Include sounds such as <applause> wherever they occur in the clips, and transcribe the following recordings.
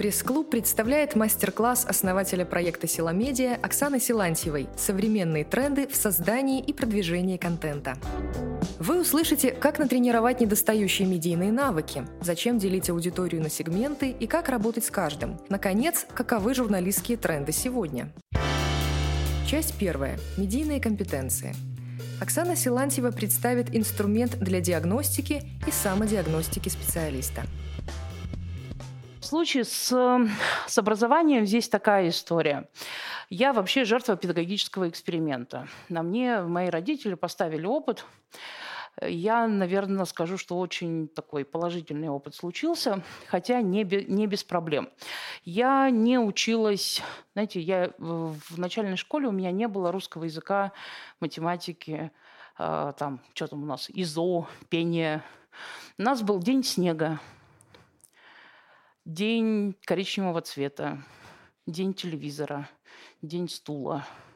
Пресс-клуб представляет мастер-класс основателя проекта «Сила Медиа» Оксаны Силантьевой «Современные тренды в создании и продвижении контента». Вы услышите, как натренировать недостающие медийные навыки, зачем делить аудиторию на сегменты и как работать с каждым. Наконец, каковы журналистские тренды сегодня. Часть первая. Медийные компетенции. Оксана Силантьева представит инструмент для диагностики и самодиагностики специалиста – случае с, с образованием здесь такая история. Я вообще жертва педагогического эксперимента. На мне мои родители поставили опыт. Я, наверное, скажу, что очень такой положительный опыт случился, хотя не, не без проблем. Я не училась, знаете, я в начальной школе у меня не было русского языка, математики, а, там, что там у нас, ИЗО, пение. У нас был день снега, день коричневого цвета, день телевизора, день стула –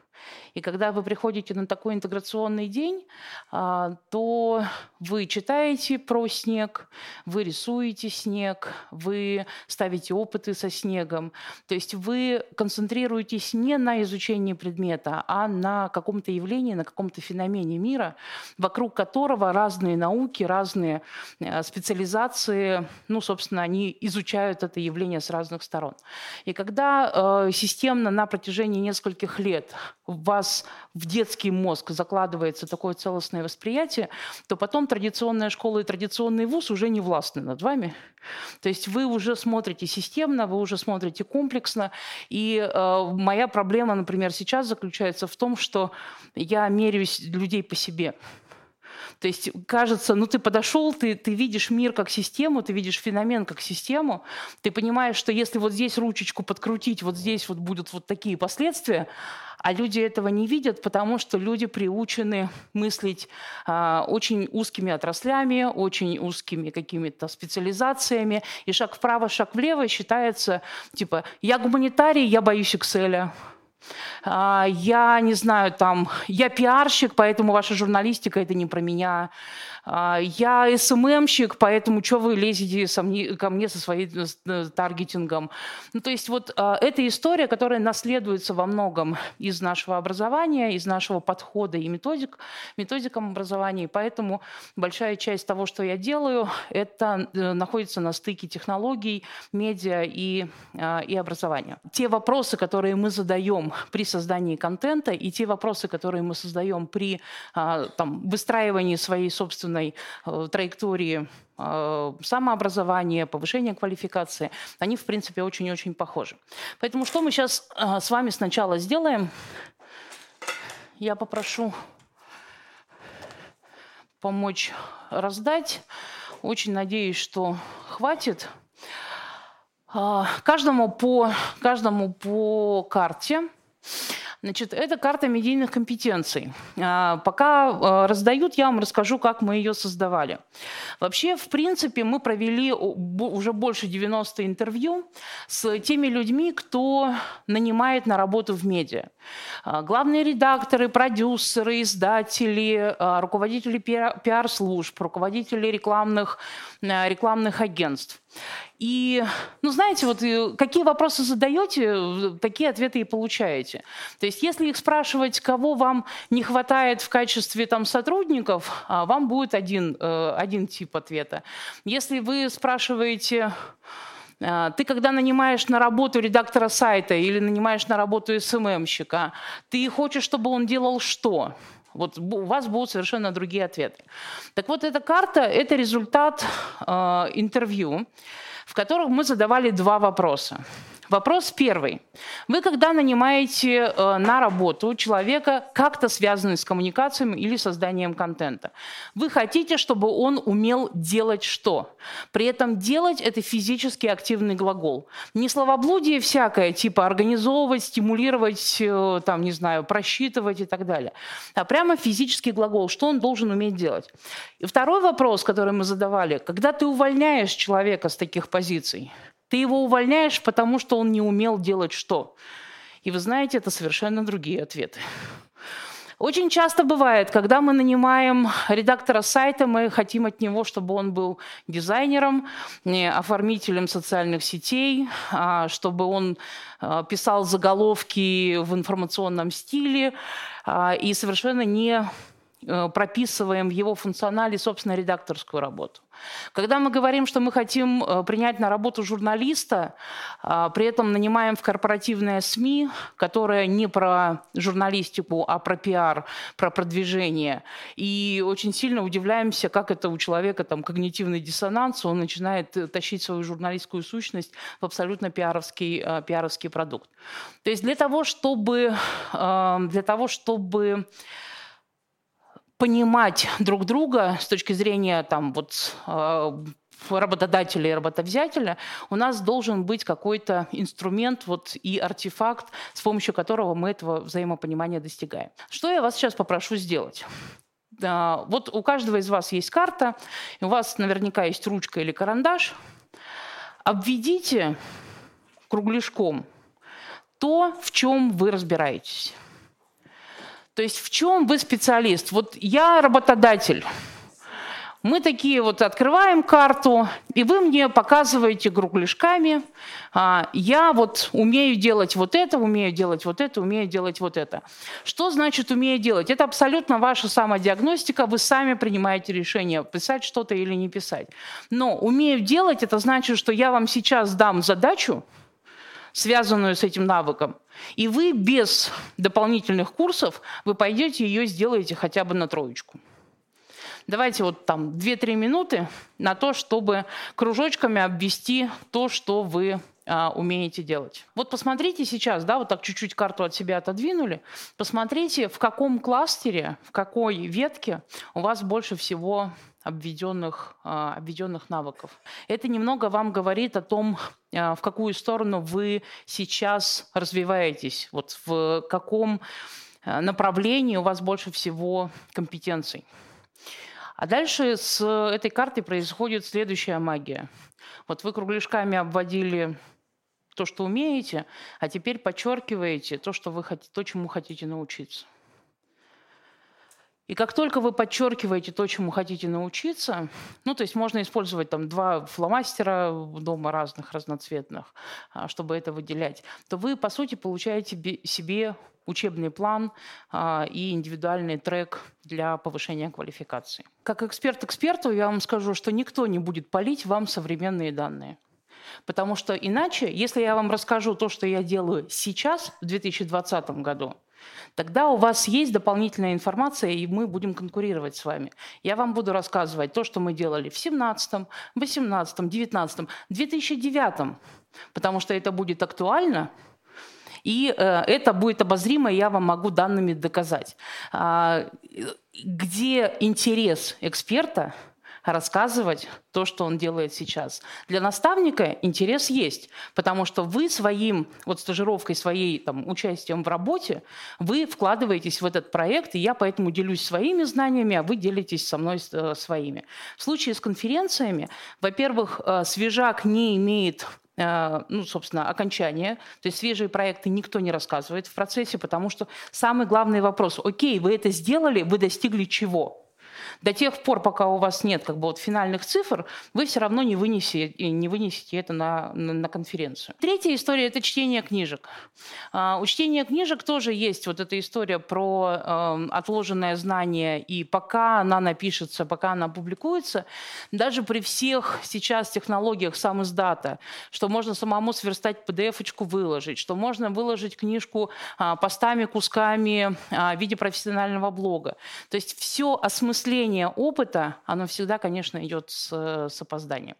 и когда вы приходите на такой интеграционный день, а, то вы читаете про снег, вы рисуете снег, вы ставите опыты со снегом. То есть вы концентрируетесь не на изучении предмета, а на каком-то явлении, на каком-то феномене мира, вокруг которого разные науки, разные э, специализации, ну, собственно, они изучают это явление с разных сторон. И когда э, системно на протяжении нескольких лет в вас в детский мозг закладывается такое целостное восприятие, то потом традиционная школа и традиционный вуз уже не властны над вами. То есть вы уже смотрите системно, вы уже смотрите комплексно. И э, моя проблема, например, сейчас заключается в том, что я меряюсь людей по себе. То есть кажется, ну ты подошел, ты, ты видишь мир как систему, ты видишь феномен как систему, ты понимаешь, что если вот здесь ручечку подкрутить, вот здесь вот будут вот такие последствия, а люди этого не видят, потому что люди приучены мыслить а, очень узкими отраслями, очень узкими какими-то специализациями, и шаг вправо, шаг влево считается, типа, я гуманитарий, я боюсь Excel, я не знаю, там, я пиарщик, поэтому ваша журналистика это не про меня. А, я СММщик, поэтому что вы лезете ко мне со своим э, таргетингом? Ну, то есть вот а, эта история, которая наследуется во многом из нашего образования, из нашего подхода и методик, методикам образования. И поэтому большая часть того, что я делаю, это э, находится на стыке технологий, медиа и, и образования. Те вопросы, которые мы задаем при создании контента, и те вопросы, которые мы создаем при там, выстраивании своей собственной определенной э, траектории э, самообразования, повышения квалификации, они, в принципе, очень-очень похожи. Поэтому что мы сейчас э, с вами сначала сделаем? Я попрошу помочь раздать. Очень надеюсь, что хватит. Каждому по, каждому по карте. Значит, это карта медийных компетенций. А, пока а, раздают, я вам расскажу, как мы ее создавали. Вообще, в принципе, мы провели уже больше 90 интервью с теми людьми, кто нанимает на работу в медиа. А, главные редакторы, продюсеры, издатели, руководители пиар-служб, руководители рекламных, рекламных агентств. И, ну, знаете, вот э, какие вопросы задаете, такие ответы и получаете. То есть, если их спрашивать, кого вам не хватает в качестве там сотрудников, а, вам будет один, э, один тип ответа. Если вы спрашиваете, а, ты когда нанимаешь на работу редактора сайта или нанимаешь на работу СММщика, ты хочешь, чтобы он делал что? Вот у вас будут совершенно другие ответы. Так вот, эта карта – это результат э, интервью в которых мы задавали два вопроса. Вопрос первый. Вы когда нанимаете э, на работу человека, как-то связанный с коммуникациями или созданием контента, вы хотите, чтобы он умел делать что? При этом делать это физически активный глагол. Не словоблудие всякое, типа организовывать, стимулировать, э, там, не знаю, просчитывать и так далее, а прямо физический глагол, что он должен уметь делать. И второй вопрос, который мы задавали, когда ты увольняешь человека с таких позиций, ты его увольняешь, потому что он не умел делать что? И вы знаете, это совершенно другие ответы. Очень часто бывает, когда мы нанимаем редактора сайта, мы хотим от него, чтобы он был дизайнером, оформителем социальных сетей, а, чтобы он а, писал заголовки в информационном стиле а, и совершенно не прописываем в его функционале, собственно, редакторскую работу. Когда мы говорим, что мы хотим э, принять на работу журналиста, а, при этом нанимаем в корпоративные СМИ, которая не про журналистику, а про пиар, про продвижение, и очень сильно удивляемся, как это у человека там когнитивный диссонанс, он начинает э, тащить свою журналистскую сущность в абсолютно пиаровский, пиаровский продукт. То есть для того, чтобы, для того, чтобы понимать друг друга с точки зрения там, вот, э, работодателя и работовзятеля, у нас должен быть какой-то инструмент вот, и артефакт, с помощью которого мы этого взаимопонимания достигаем. Что я вас сейчас попрошу сделать? Вот у каждого из вас есть карта, у вас наверняка есть ручка или карандаш. Обведите кругляшком то, в чем вы разбираетесь. То есть в чем вы специалист? Вот я работодатель. Мы такие вот открываем карту, и вы мне показываете кругляшками. А, я вот умею делать вот это, умею делать вот это, умею делать вот это. Что значит умею делать? Это абсолютно ваша самодиагностика, вы сами принимаете решение, писать что-то или не писать. Но умею делать, это значит, что я вам сейчас дам задачу, связанную с этим навыком. И вы без дополнительных курсов, вы пойдете ее сделаете хотя бы на троечку. Давайте вот там 2-3 минуты на то, чтобы кружочками обвести то, что вы а, умеете делать. Вот посмотрите сейчас, да, вот так чуть-чуть карту от себя отодвинули, посмотрите, в каком кластере, в какой ветке у вас больше всего обведенных, а, обведенных навыков. Это немного вам говорит о том, а, в какую сторону вы сейчас развиваетесь, вот в каком а, направлении у вас больше всего компетенций. А дальше с этой картой происходит следующая магия. Вот вы кругляшками обводили то, что умеете, а теперь подчеркиваете то, что вы хотите, то, чему хотите научиться. И как только вы подчеркиваете то, чему хотите научиться, ну, то есть можно использовать там два фломастера дома разных, разноцветных, а, чтобы это выделять, то вы, по сути, получаете себе учебный план а, и индивидуальный трек для повышения квалификации. Как эксперт эксперту я вам скажу, что никто не будет полить вам современные данные. Потому что иначе, если я вам расскажу то, что я делаю сейчас, в 2020 году, Тогда у вас есть дополнительная информация, и мы будем конкурировать с вами. Я вам буду рассказывать то, что мы делали в 17, 18, 19, 2009, потому что это будет актуально, и э, это будет обозримо, и я вам могу данными доказать. А, где интерес эксперта – рассказывать то, что он делает сейчас. Для наставника интерес есть, потому что вы своим, вот стажировкой, своей там, участием в работе, вы вкладываетесь в этот проект, и я поэтому делюсь своими знаниями, а вы делитесь со мной э, своими. В случае с конференциями, во-первых, э, свежак не имеет э, ну, собственно, окончания. То есть свежие проекты никто не рассказывает в процессе, потому что самый главный вопрос, окей, вы это сделали, вы достигли чего? До тех пор, пока у вас нет как бы, вот, финальных цифр, вы все равно не вынесете, не вынесете это на, на, на конференцию. Третья история – это чтение книжек. А, у чтения книжек тоже есть вот эта история про э, отложенное знание, и пока она напишется, пока она публикуется, даже при всех сейчас технологиях сам издата, что можно самому сверстать PDF-очку, выложить, что можно выложить книжку э, постами, кусками э, в виде профессионального блога. То есть все осмысление накопление опыта, оно всегда, конечно, идет с, с опозданием.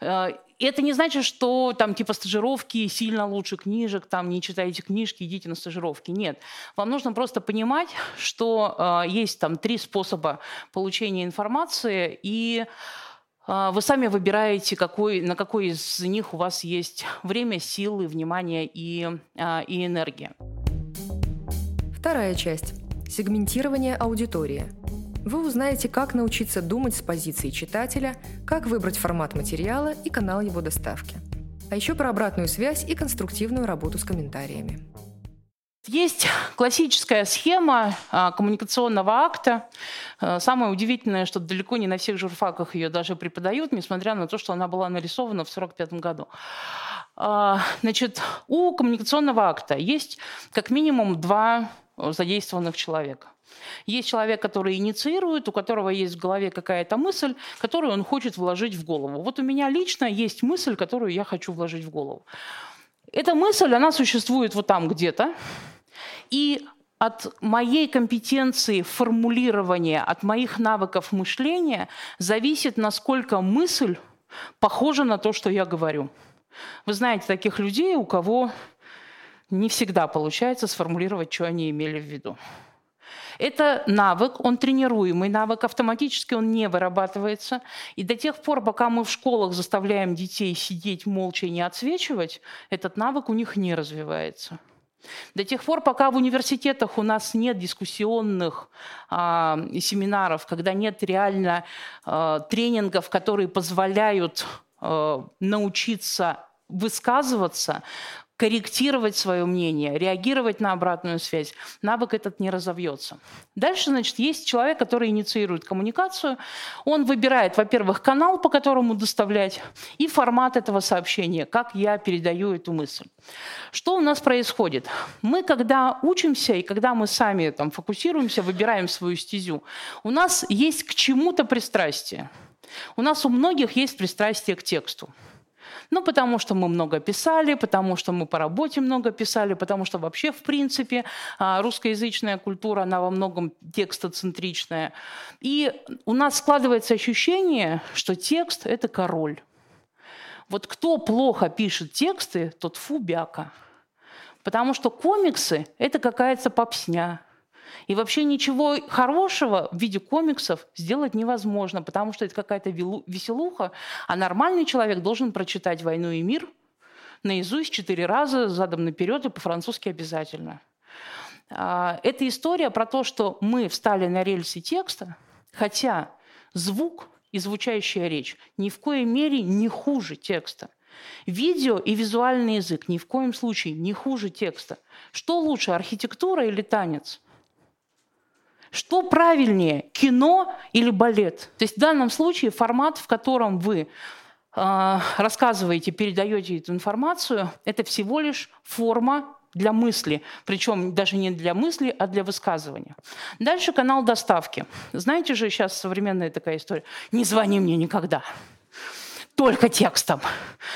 Э, это не значит, что там типа стажировки сильно лучше книжек, там не читайте книжки, идите на стажировки. Нет. Вам нужно просто понимать, что э, есть там три способа получения информации, и э, вы сами выбираете, какой, на какой из них у вас есть время, силы, внимание и, э, и энергия. Вторая часть. Сегментирование аудитории – вы узнаете, как научиться думать с позиции читателя, как выбрать формат материала и канал его доставки. А еще про обратную связь и конструктивную работу с комментариями. Есть классическая схема а, коммуникационного акта. А, самое удивительное, что далеко не на всех журфаках ее даже преподают, несмотря на то, что она была нарисована в 1945 году. А, значит, у коммуникационного акта есть как минимум два задействованных человека. Есть человек, который инициирует, у которого есть в голове какая-то мысль, которую он хочет вложить в голову. Вот у меня лично есть мысль, которую я хочу вложить в голову. Эта мысль, она существует вот там где-то, и от моей компетенции формулирования, от моих навыков мышления зависит, насколько мысль похожа на то, что я говорю. Вы знаете таких людей, у кого не всегда получается сформулировать, что они имели в виду. Это навык, он тренируемый навык, автоматически он не вырабатывается. И до тех пор, пока мы в школах заставляем детей сидеть молча и не отсвечивать, этот навык у них не развивается. До тех пор, пока в университетах у нас нет дискуссионных а, семинаров, когда нет реально а, тренингов, которые позволяют а, научиться высказываться, корректировать свое мнение, реагировать на обратную связь, навык этот не разовьется. Дальше, значит, есть человек, который инициирует коммуникацию. Он выбирает, во-первых, канал, по которому доставлять, и формат этого сообщения, как я передаю эту мысль. Что у нас происходит? Мы, когда учимся и когда мы сами там, фокусируемся, выбираем свою стезю, у нас есть к чему-то пристрастие. У нас у многих есть пристрастие к тексту. Ну, потому что мы много писали, потому что мы по работе много писали, потому что вообще, в принципе, а, русскоязычная культура, она во многом текстоцентричная. И у нас складывается ощущение, что текст – это король. Вот кто плохо пишет тексты, тот фубяка. Потому что комиксы – это какая-то попсня, и вообще ничего хорошего в виде комиксов сделать невозможно, потому что это какая-то веселуха, а нормальный человек должен прочитать «Войну и мир» наизусть четыре раза, задом наперед и по-французски обязательно. А, это история про то, что мы встали на рельсы текста, хотя звук и звучащая речь ни в коей мере не хуже текста. Видео и визуальный язык ни в коем случае не хуже текста. Что лучше, архитектура или танец? Что правильнее, кино или балет? То есть в данном случае формат, в котором вы э, рассказываете, передаете эту информацию, это всего лишь форма для мысли, причем даже не для мысли, а для высказывания. Дальше канал доставки. Знаете же, сейчас современная такая история. Не звони мне никогда только текстом.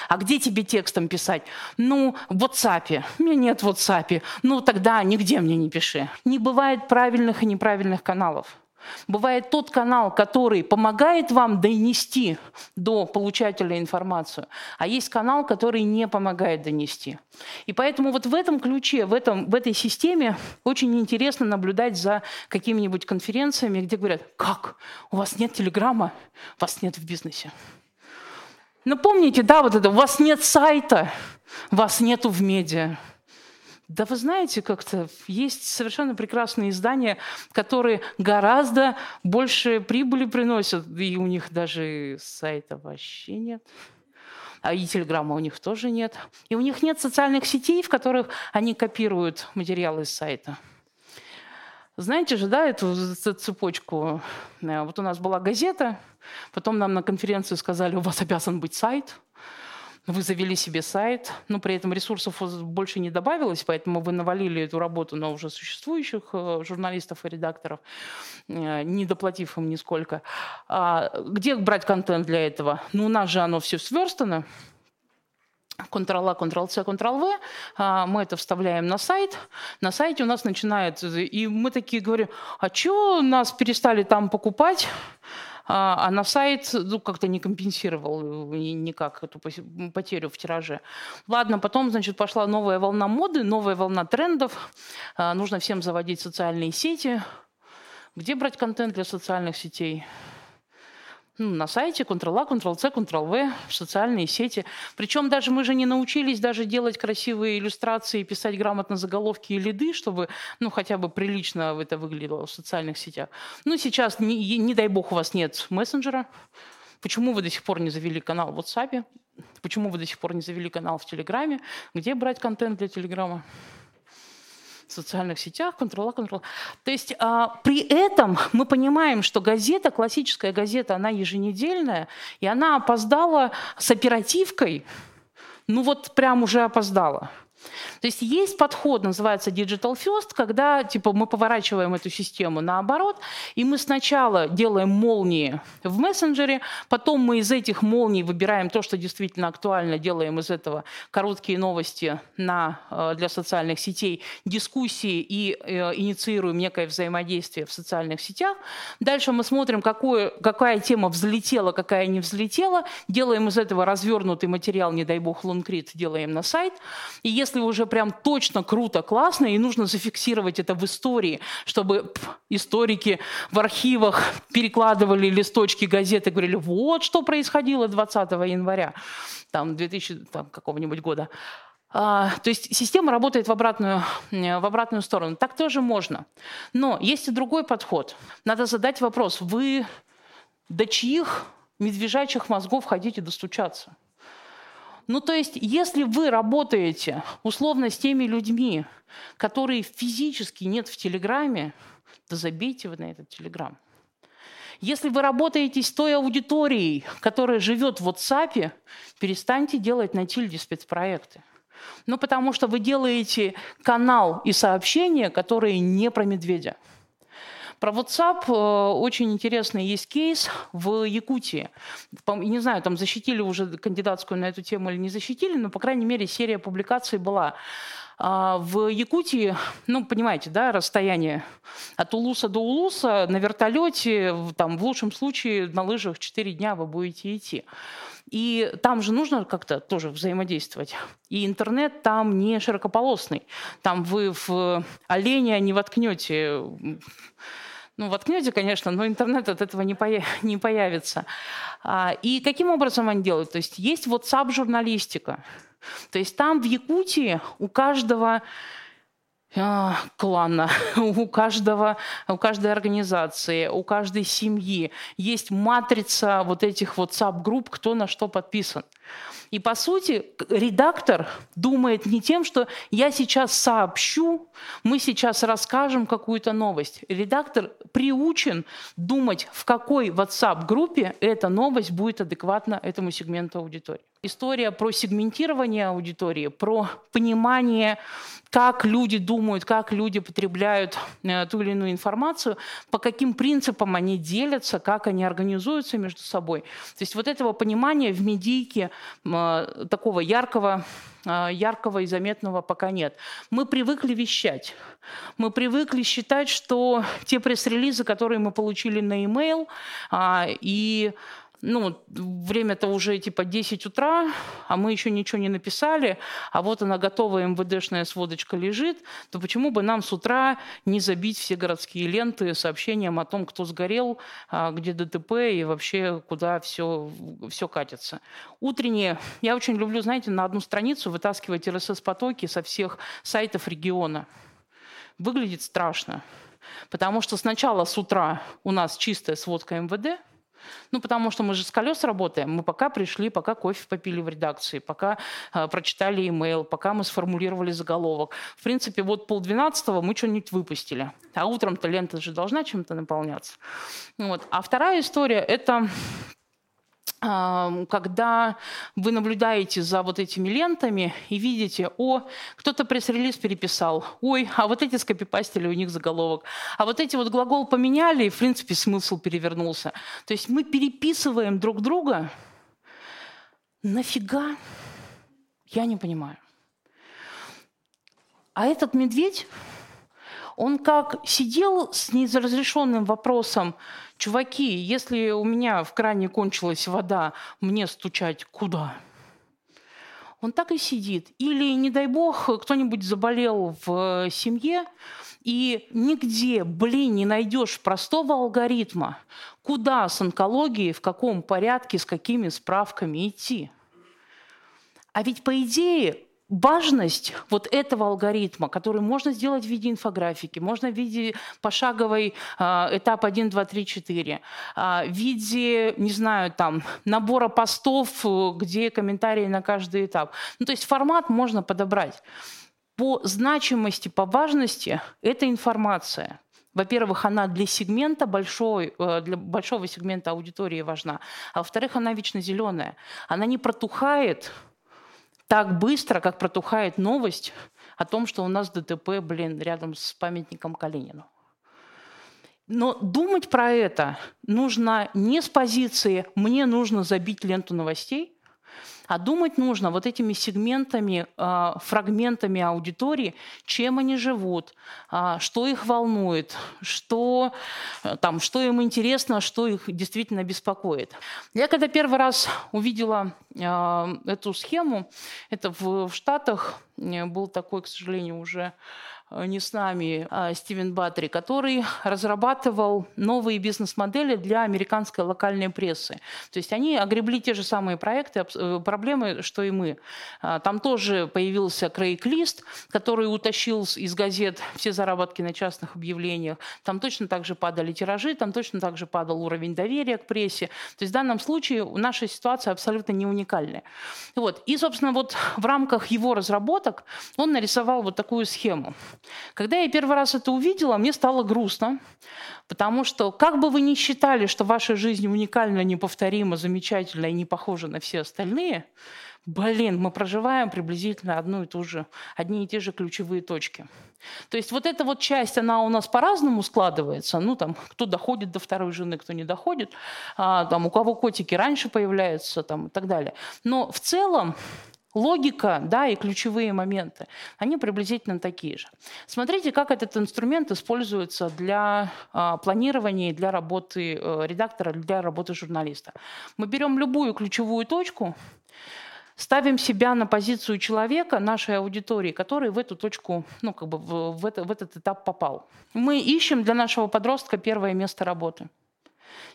А где тебе текстом писать? Ну, в WhatsApp. У меня нет в WhatsApp. Ну, тогда нигде мне не пиши. Не бывает правильных и неправильных каналов. Бывает тот канал, который помогает вам донести до получателя информацию, а есть канал, который не помогает донести. И поэтому вот в этом ключе, в, этом, в этой системе очень интересно наблюдать за какими-нибудь конференциями, где говорят, как, у вас нет телеграмма, вас нет в бизнесе. Ну, помните, да, вот это, у вас нет сайта, вас нету в медиа. Да вы знаете, как-то есть совершенно прекрасные издания, которые гораздо больше прибыли приносят, и у них даже сайта вообще нет. А и телеграмма у них тоже нет. И у них нет социальных сетей, в которых они копируют материалы с сайта. Знаете же, да, эту цепочку? Э, вот у нас была газета, потом нам на конференции сказали, у вас обязан быть сайт. Вы завели себе сайт, но при этом ресурсов больше не добавилось, поэтому вы навалили эту работу на уже существующих э, журналистов и редакторов, э, не доплатив им нисколько. А где брать контент для этого? Ну, у нас же оно все сверстано. Ctrl-A, Ctrl-C, Ctrl-V, мы это вставляем на сайт, на сайте у нас начинает, и мы такие говорим, а что нас перестали там покупать, а, а на сайт ну, как-то не компенсировал никак эту потерю в тираже. Ладно, потом, значит, пошла новая волна моды, новая волна трендов, а, нужно всем заводить социальные сети. Где брать контент для социальных сетей? Ну, на сайте Ctrl-A, Ctrl-C, Ctrl-V, в социальные сети. Причем даже мы же не научились даже делать красивые иллюстрации, писать грамотно заголовки и лиды, чтобы ну, хотя бы прилично это выглядело в социальных сетях. Ну, сейчас, не, не дай бог, у вас нет мессенджера. Почему вы до сих пор не завели канал в WhatsApp? Почему вы до сих пор не завели канал в Телеграме? Где брать контент для Телеграма? В социальных сетях, контрола, контрола. То есть а, при этом мы понимаем, что газета, классическая газета, она еженедельная, и она опоздала с оперативкой, ну вот прям уже опоздала. То есть есть подход, называется Digital First, когда типа, мы поворачиваем эту систему наоборот, и мы сначала делаем молнии в мессенджере, потом мы из этих молний выбираем то, что действительно актуально, делаем из этого короткие новости на, э, для социальных сетей, дискуссии и э, инициируем некое взаимодействие в социальных сетях. Дальше мы смотрим, какое, какая тема взлетела, какая не взлетела, делаем из этого развернутый материал, не дай бог, лонгрид, делаем на сайт. И если уже прям точно круто, классно, и нужно зафиксировать это в истории, чтобы пф, историки в архивах перекладывали листочки газеты, говорили, вот что происходило 20 января там, 2000 там, какого-нибудь года. А, то есть система работает в обратную, в обратную сторону. Так тоже можно. Но есть и другой подход. Надо задать вопрос, вы до чьих медвежачьих мозгов хотите достучаться? Ну, то есть, если вы работаете условно с теми людьми, которые физически нет в Телеграме, то забейте вы на этот Телеграм. Если вы работаете с той аудиторией, которая живет в WhatsApp, перестаньте делать на тильде спецпроекты. Ну, потому что вы делаете канал и сообщения, которые не про медведя. Про WhatsApp э, очень интересный есть кейс в Якутии. Не знаю, там защитили уже кандидатскую на эту тему или не защитили, но, по крайней мере, серия публикаций была. А, в Якутии, ну, понимаете, да, расстояние от Улуса до Улуса на вертолете, там, в лучшем случае на лыжах 4 дня вы будете идти. И там же нужно как-то тоже взаимодействовать. И интернет там не широкополосный. Там вы в оленя не воткнете ну, воткнете, конечно, но интернет от этого не, поя- <laughs> не появится. А, и каким образом они делают? То есть есть WhatsApp-журналистика. То есть там в Якутии у каждого а, клана, <laughs> у каждого, у каждой организации, у каждой семьи есть матрица вот этих вот саб-групп, кто на что подписан. И по сути редактор думает не тем, что я сейчас сообщу, мы сейчас расскажем какую-то новость. Редактор приучен думать, в какой WhatsApp-группе эта новость будет адекватна этому сегменту аудитории. История про сегментирование аудитории, про понимание как люди думают, как люди потребляют э, ту или иную информацию, по каким принципам они делятся, как они организуются между собой. То есть вот этого понимания в медийке такого яркого э, яркого и заметного пока нет. Мы привыкли вещать. Мы привыкли считать, что те пресс-релизы, которые мы получили на e-mail, а, и ну, время-то уже типа 10 утра, а мы еще ничего не написали, а вот она готовая МВДшная сводочка лежит, то почему бы нам с утра не забить все городские ленты сообщением о том, кто сгорел, а, где ДТП и вообще куда все, все катится. Утренние, я очень люблю, знаете, на одну страницу вытаскивать РСС-потоки со всех сайтов региона. Выглядит страшно, потому что сначала с утра у нас чистая сводка МВД – ну, потому что мы же с колес работаем. Мы пока пришли, пока кофе попили в редакции, пока э, прочитали имейл, пока мы сформулировали заголовок. В принципе, вот полдвенадцатого мы что-нибудь выпустили. А утром-то лента же должна чем-то наполняться. Вот. А вторая история – это когда вы наблюдаете за вот этими лентами и видите, о, кто-то пресс-релиз переписал, ой, а вот эти скопипастили, у них заголовок, а вот эти вот глагол поменяли, и, в принципе, смысл перевернулся. То есть мы переписываем друг друга. Нафига? Я не понимаю. А этот медведь, он как сидел с неразрешенным вопросом, чуваки, если у меня в кране кончилась вода, мне стучать куда? Он так и сидит. Или, не дай бог, кто-нибудь заболел в семье, и нигде, блин, не найдешь простого алгоритма, куда с онкологией, в каком порядке, с какими справками идти. А ведь, по идее, важность вот этого алгоритма, который можно сделать в виде инфографики, можно в виде пошаговой э, этап 1, 2, 3, 4, э, в виде, не знаю, там, набора постов, где комментарии на каждый этап. Ну, то есть формат можно подобрать. по значимости, по важности эта информация. Во-первых, она для сегмента большой, э, для большого сегмента аудитории важна, а во-вторых, она вечно зеленая. Она не протухает так быстро, как протухает новость о том, что у нас ДТП, блин, рядом с памятником Калинину. Но думать про это нужно не с позиции «мне нужно забить ленту новостей», а думать нужно вот этими сегментами, а, фрагментами аудитории, чем они живут, а, что их волнует, что, э, там, что им интересно, что их действительно беспокоит. Я когда первый раз увидела а, эту схему, это в, Штатах э, был такой, к сожалению, уже не с нами, а Стивен Баттери, который разрабатывал новые бизнес-модели для американской локальной прессы. То есть они огребли те же самые проекты, э, проблемы, что и мы. А, там тоже появился Крейг Лист, который утащил из газет все заработки на частных объявлениях. Там точно так же падали тиражи, там точно так же падал уровень доверия к прессе. То есть в данном случае наша ситуация абсолютно не уникальная. Вот. И, собственно, вот в рамках его разработок он нарисовал вот такую схему. Когда я первый раз это увидела, мне стало грустно, потому что как бы вы ни считали, что ваша жизнь уникальна, неповторима, замечательна и не похожа на все остальные, блин, мы проживаем приблизительно одну и ту же, одни и те же ключевые точки. То есть вот эта вот часть, она у нас по-разному складывается. Ну, там, кто доходит до второй жены, кто не доходит. А, там, у кого котики раньше появляются там, и так далее. Но в целом Логика, да, и ключевые моменты, они приблизительно такие же. Смотрите, как этот инструмент используется для э, планирования, для работы э, редактора, для работы журналиста. Мы берем любую ключевую точку, ставим себя на позицию человека, нашей аудитории, который в эту точку, ну, как бы в, в, это, в этот этап попал. Мы ищем для нашего подростка первое место работы –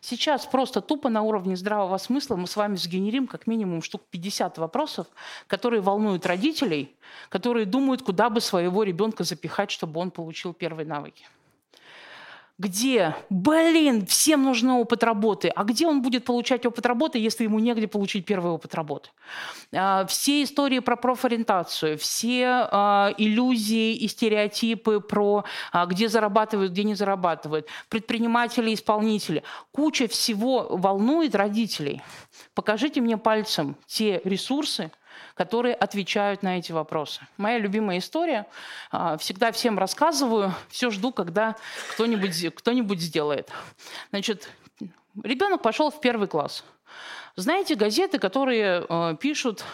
Сейчас просто тупо на уровне здравого смысла мы с вами сгенерим как минимум штук 50 вопросов, которые волнуют родителей, которые думают, куда бы своего ребенка запихать, чтобы он получил первые навыки где, блин, всем нужен опыт работы, а где он будет получать опыт работы, если ему негде получить первый опыт работы? А, все истории про профориентацию, все а, иллюзии и стереотипы про а, где зарабатывают, где не зарабатывают, предприниматели, исполнители, куча всего волнует родителей. Покажите мне пальцем те ресурсы, которые отвечают на эти вопросы. Моя любимая история. А, всегда всем рассказываю, все жду, когда кто-нибудь кто сделает. Значит, ребенок пошел в первый класс. Знаете, газеты, которые э, пишут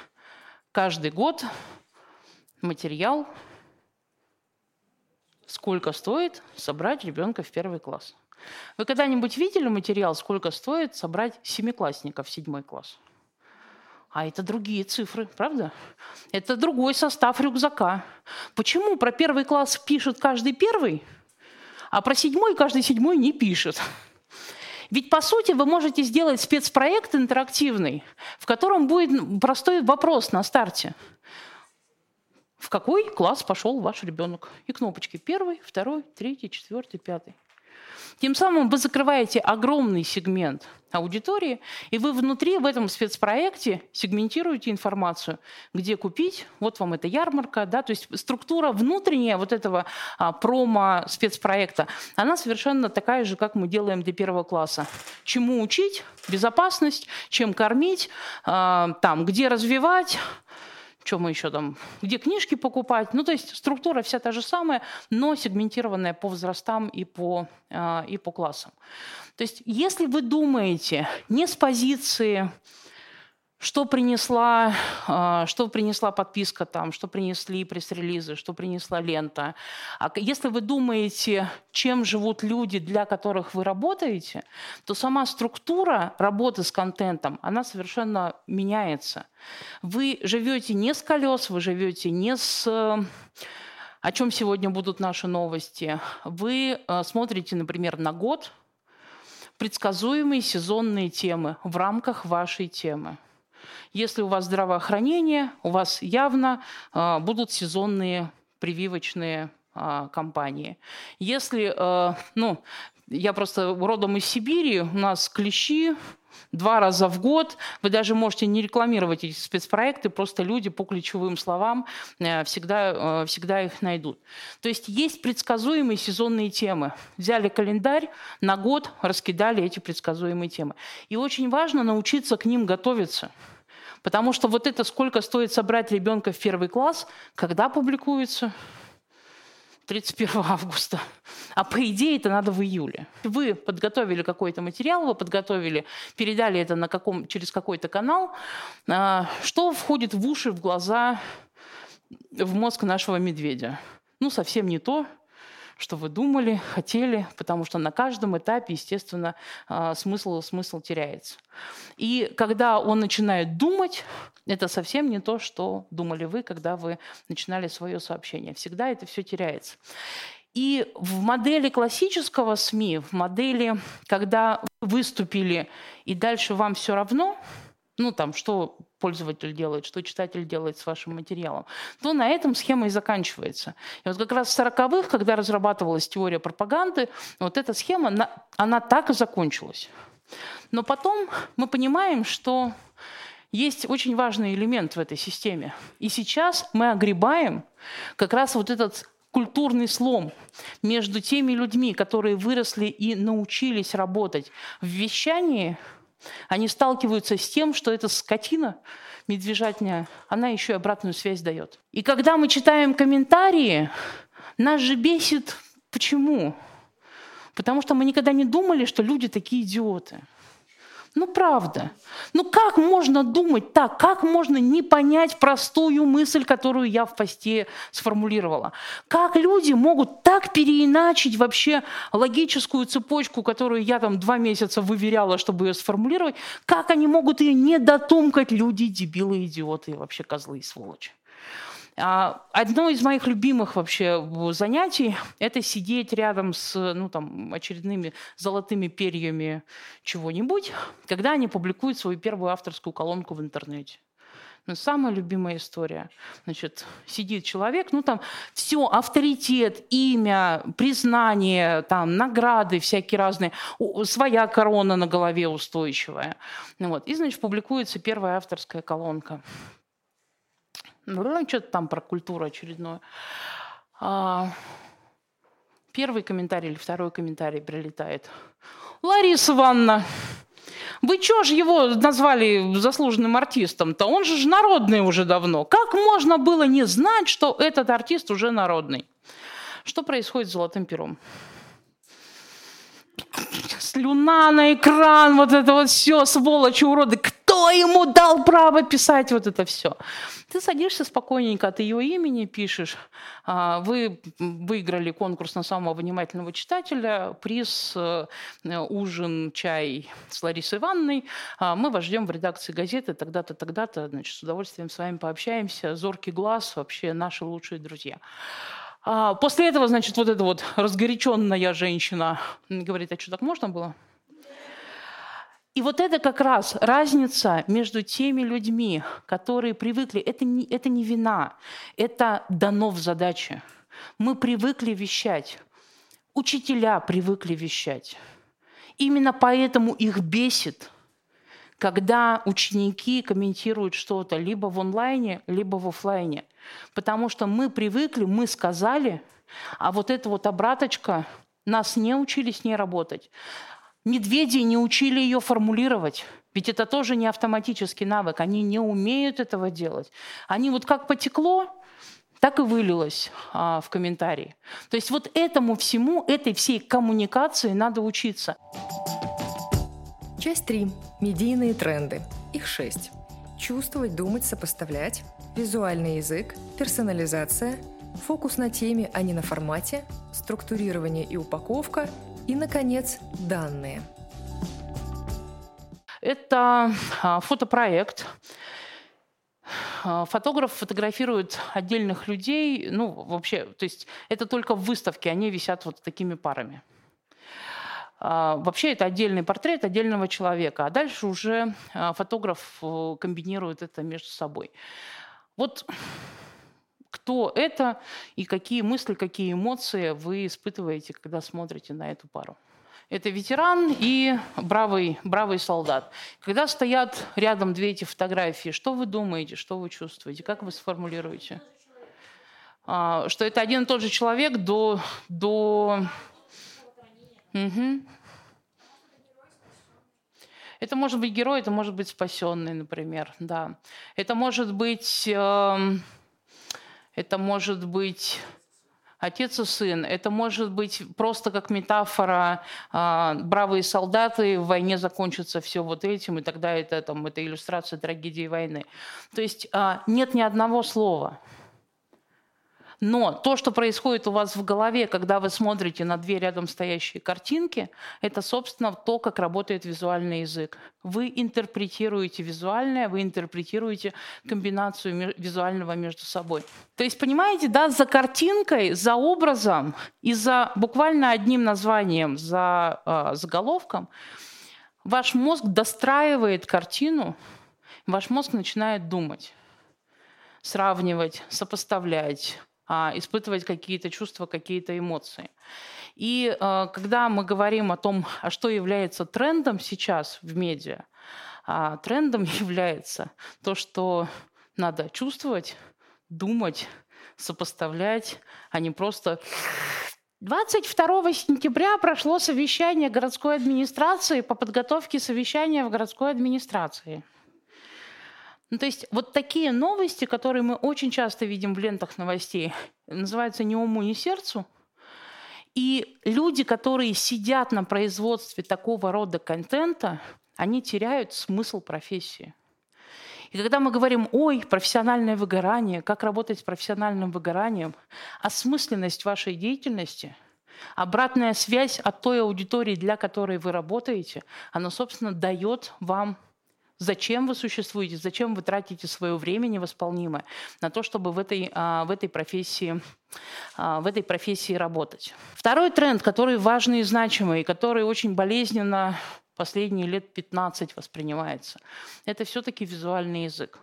каждый год материал, сколько стоит собрать ребенка в первый класс. Вы когда-нибудь видели материал, сколько стоит собрать семиклассника в седьмой класс? А это другие цифры, правда? Это другой состав рюкзака. Почему про первый класс пишет каждый первый, а про седьмой каждый седьмой не пишет? Ведь, по сути, вы можете сделать спецпроект интерактивный, в котором будет простой вопрос на старте. В какой класс пошел ваш ребенок? И кнопочки первый, второй, третий, четвертый, пятый. Тем самым вы закрываете огромный сегмент аудитории, и вы внутри в этом спецпроекте сегментируете информацию, где купить, вот вам эта ярмарка, да, то есть структура внутренняя вот этого а, промо-спецпроекта, она совершенно такая же, как мы делаем для первого класса. Чему учить? Безопасность, чем кормить, а, там, где развивать, что мы еще там, где книжки покупать. Ну, то есть структура вся та же самая, но сегментированная по возрастам и по, э, и по классам. То есть если вы думаете не с позиции что принесла, а, что принесла подписка там, что принесли пресс-релизы, что принесла лента. А если вы думаете, чем живут люди, для которых вы работаете, то сама структура работы с контентом, она совершенно меняется. Вы живете не с колес, вы живете не с о чем сегодня будут наши новости. Вы а, смотрите, например, на год предсказуемые сезонные темы в рамках вашей темы. Если у вас здравоохранение, у вас явно э, будут сезонные прививочные э, кампании. Если, э, ну, Я просто родом из Сибири, у нас клещи, два раза в год. Вы даже можете не рекламировать эти спецпроекты, просто люди по ключевым словам э, всегда, э, всегда их найдут. То есть есть предсказуемые сезонные темы. Взяли календарь на год, раскидали эти предсказуемые темы. И очень важно научиться к ним готовиться. Потому что вот это сколько стоит собрать ребенка в первый класс, когда публикуется – 31 августа. А по идее это надо в июле. Вы подготовили какой-то материал, вы подготовили, передали это на каком, через какой-то канал. А, что входит в уши, в глаза, в мозг нашего медведя? Ну, совсем не то, что вы думали, хотели, потому что на каждом этапе, естественно, а, смысл, смысл теряется. И когда он начинает думать, это совсем не то, что думали вы, когда вы начинали свое сообщение. Всегда это все теряется. И в модели классического СМИ, в модели, когда вы выступили и дальше вам все равно, ну там, что пользователь делает, что читатель делает с вашим материалом, то на этом схема и заканчивается. И вот как раз в 40-х, когда разрабатывалась теория пропаганды, вот эта схема, она так и закончилась. Но потом мы понимаем, что есть очень важный элемент в этой системе. И сейчас мы огребаем как раз вот этот культурный слом между теми людьми, которые выросли и научились работать в вещании – они сталкиваются с тем, что эта скотина, медвежатня, она еще и обратную связь дает. И когда мы читаем комментарии, нас же бесит почему? Потому что мы никогда не думали, что люди такие идиоты. Ну, правда. Ну, как можно думать так? Как можно не понять простую мысль, которую я в посте сформулировала? Как люди могут так переиначить вообще логическую цепочку, которую я там два месяца выверяла, чтобы ее сформулировать? Как они могут ее не дотумкать? Люди, дебилы, идиоты, вообще козлы и сволочи. А, одно из моих любимых вообще занятий – это сидеть рядом с ну, там, очередными золотыми перьями чего-нибудь, когда они публикуют свою первую авторскую колонку в интернете. Ну, самая любимая история. Значит, сидит человек, ну там все, авторитет, имя, признание, там награды всякие разные, своя корона на голове устойчивая. Ну, вот. И, значит, публикуется первая авторская колонка. Ну, что-то там про культуру очередное. А, первый комментарий или второй комментарий прилетает. Лариса Ивановна, вы чё ж его назвали заслуженным артистом-то? Он же народный уже давно. Как можно было не знать, что этот артист уже народный? Что происходит с золотым пером? Слюна на экран, вот это вот все, сволочи, уроды. Кто ему дал право писать вот это все? Ты садишься спокойненько от ее имени, пишешь. А, вы выиграли конкурс на самого внимательного читателя, приз э, ужин, чай с Ларисой Ивановной. А, мы вас ждем в редакции газеты тогда-то, тогда-то. Значит, с удовольствием с вами пообщаемся. Зоркий глаз, вообще наши лучшие друзья. А, после этого, значит, вот эта вот разгоряченная женщина говорит, а что так можно было? И вот это как раз разница между теми людьми, которые привыкли, это не, это не вина, это дано в задаче. Мы привыкли вещать, учителя привыкли вещать. Именно поэтому их бесит, когда ученики комментируют что-то либо в онлайне, либо в офлайне. Потому что мы привыкли, мы сказали, а вот эта вот обраточка, нас не учили с ней работать. Медведи не учили ее формулировать. Ведь это тоже не автоматический навык. Они не умеют этого делать. Они вот как потекло, так и вылилось а, в комментарии. То есть вот этому всему, этой всей коммуникации надо учиться. Часть 3. Медийные тренды. Их шесть. Чувствовать, думать, сопоставлять. Визуальный язык. Персонализация. Фокус на теме, а не на формате. Структурирование и упаковка – и, наконец, данные. Это а, фотопроект. А, фотограф фотографирует отдельных людей, ну, вообще, то есть это только в выставке, они висят вот такими парами. А, вообще это отдельный портрет отдельного человека, а дальше уже фотограф э, комбинирует это между собой. Вот кто это и какие мысли, какие эмоции вы испытываете, когда смотрите на эту пару. Это ветеран и бравый, бравый солдат. Когда стоят рядом две эти фотографии, что вы думаете, что вы чувствуете, как вы сформулируете? А, что это один и тот же человек до... до... Угу. Это может быть герой, это может быть спасенный, например, да. Это может быть, э, это может быть отец и сын. Это может быть просто как метафора э, бравые солдаты, в войне закончится все вот этим, и тогда это, там, это иллюстрация трагедии войны. То есть э, нет ни одного слова. Но то, что происходит у вас в голове, когда вы смотрите на две рядом стоящие картинки, это, собственно, то, как работает визуальный язык. Вы интерпретируете визуальное, вы интерпретируете комбинацию визуального между собой. То есть, понимаете, да, за картинкой, за образом и за буквально одним названием, за э, заголовком, ваш мозг достраивает картину, ваш мозг начинает думать сравнивать, сопоставлять, испытывать какие-то чувства, какие-то эмоции. И а, когда мы говорим о том, а что является трендом сейчас в медиа, а трендом <laughs> является то, что надо чувствовать, думать, сопоставлять, а не просто 22 сентября прошло совещание городской администрации по подготовке совещания в городской администрации. Ну, то есть вот такие новости, которые мы очень часто видим в лентах новостей, <laughs> называются «ни уму, ни сердцу». И люди, которые сидят на производстве такого рода контента, они теряют смысл профессии. И когда мы говорим, ой, профессиональное выгорание, как работать с профессиональным выгоранием, осмысленность вашей деятельности, обратная связь от той аудитории, для которой вы работаете, она, собственно, дает вам Зачем вы существуете? Зачем вы тратите свое время невосполнимое на то, чтобы в этой, а, в этой, профессии, а, в этой профессии работать? Второй тренд, который важный и значимый, который очень болезненно последние лет 15 воспринимается, это все-таки визуальный язык.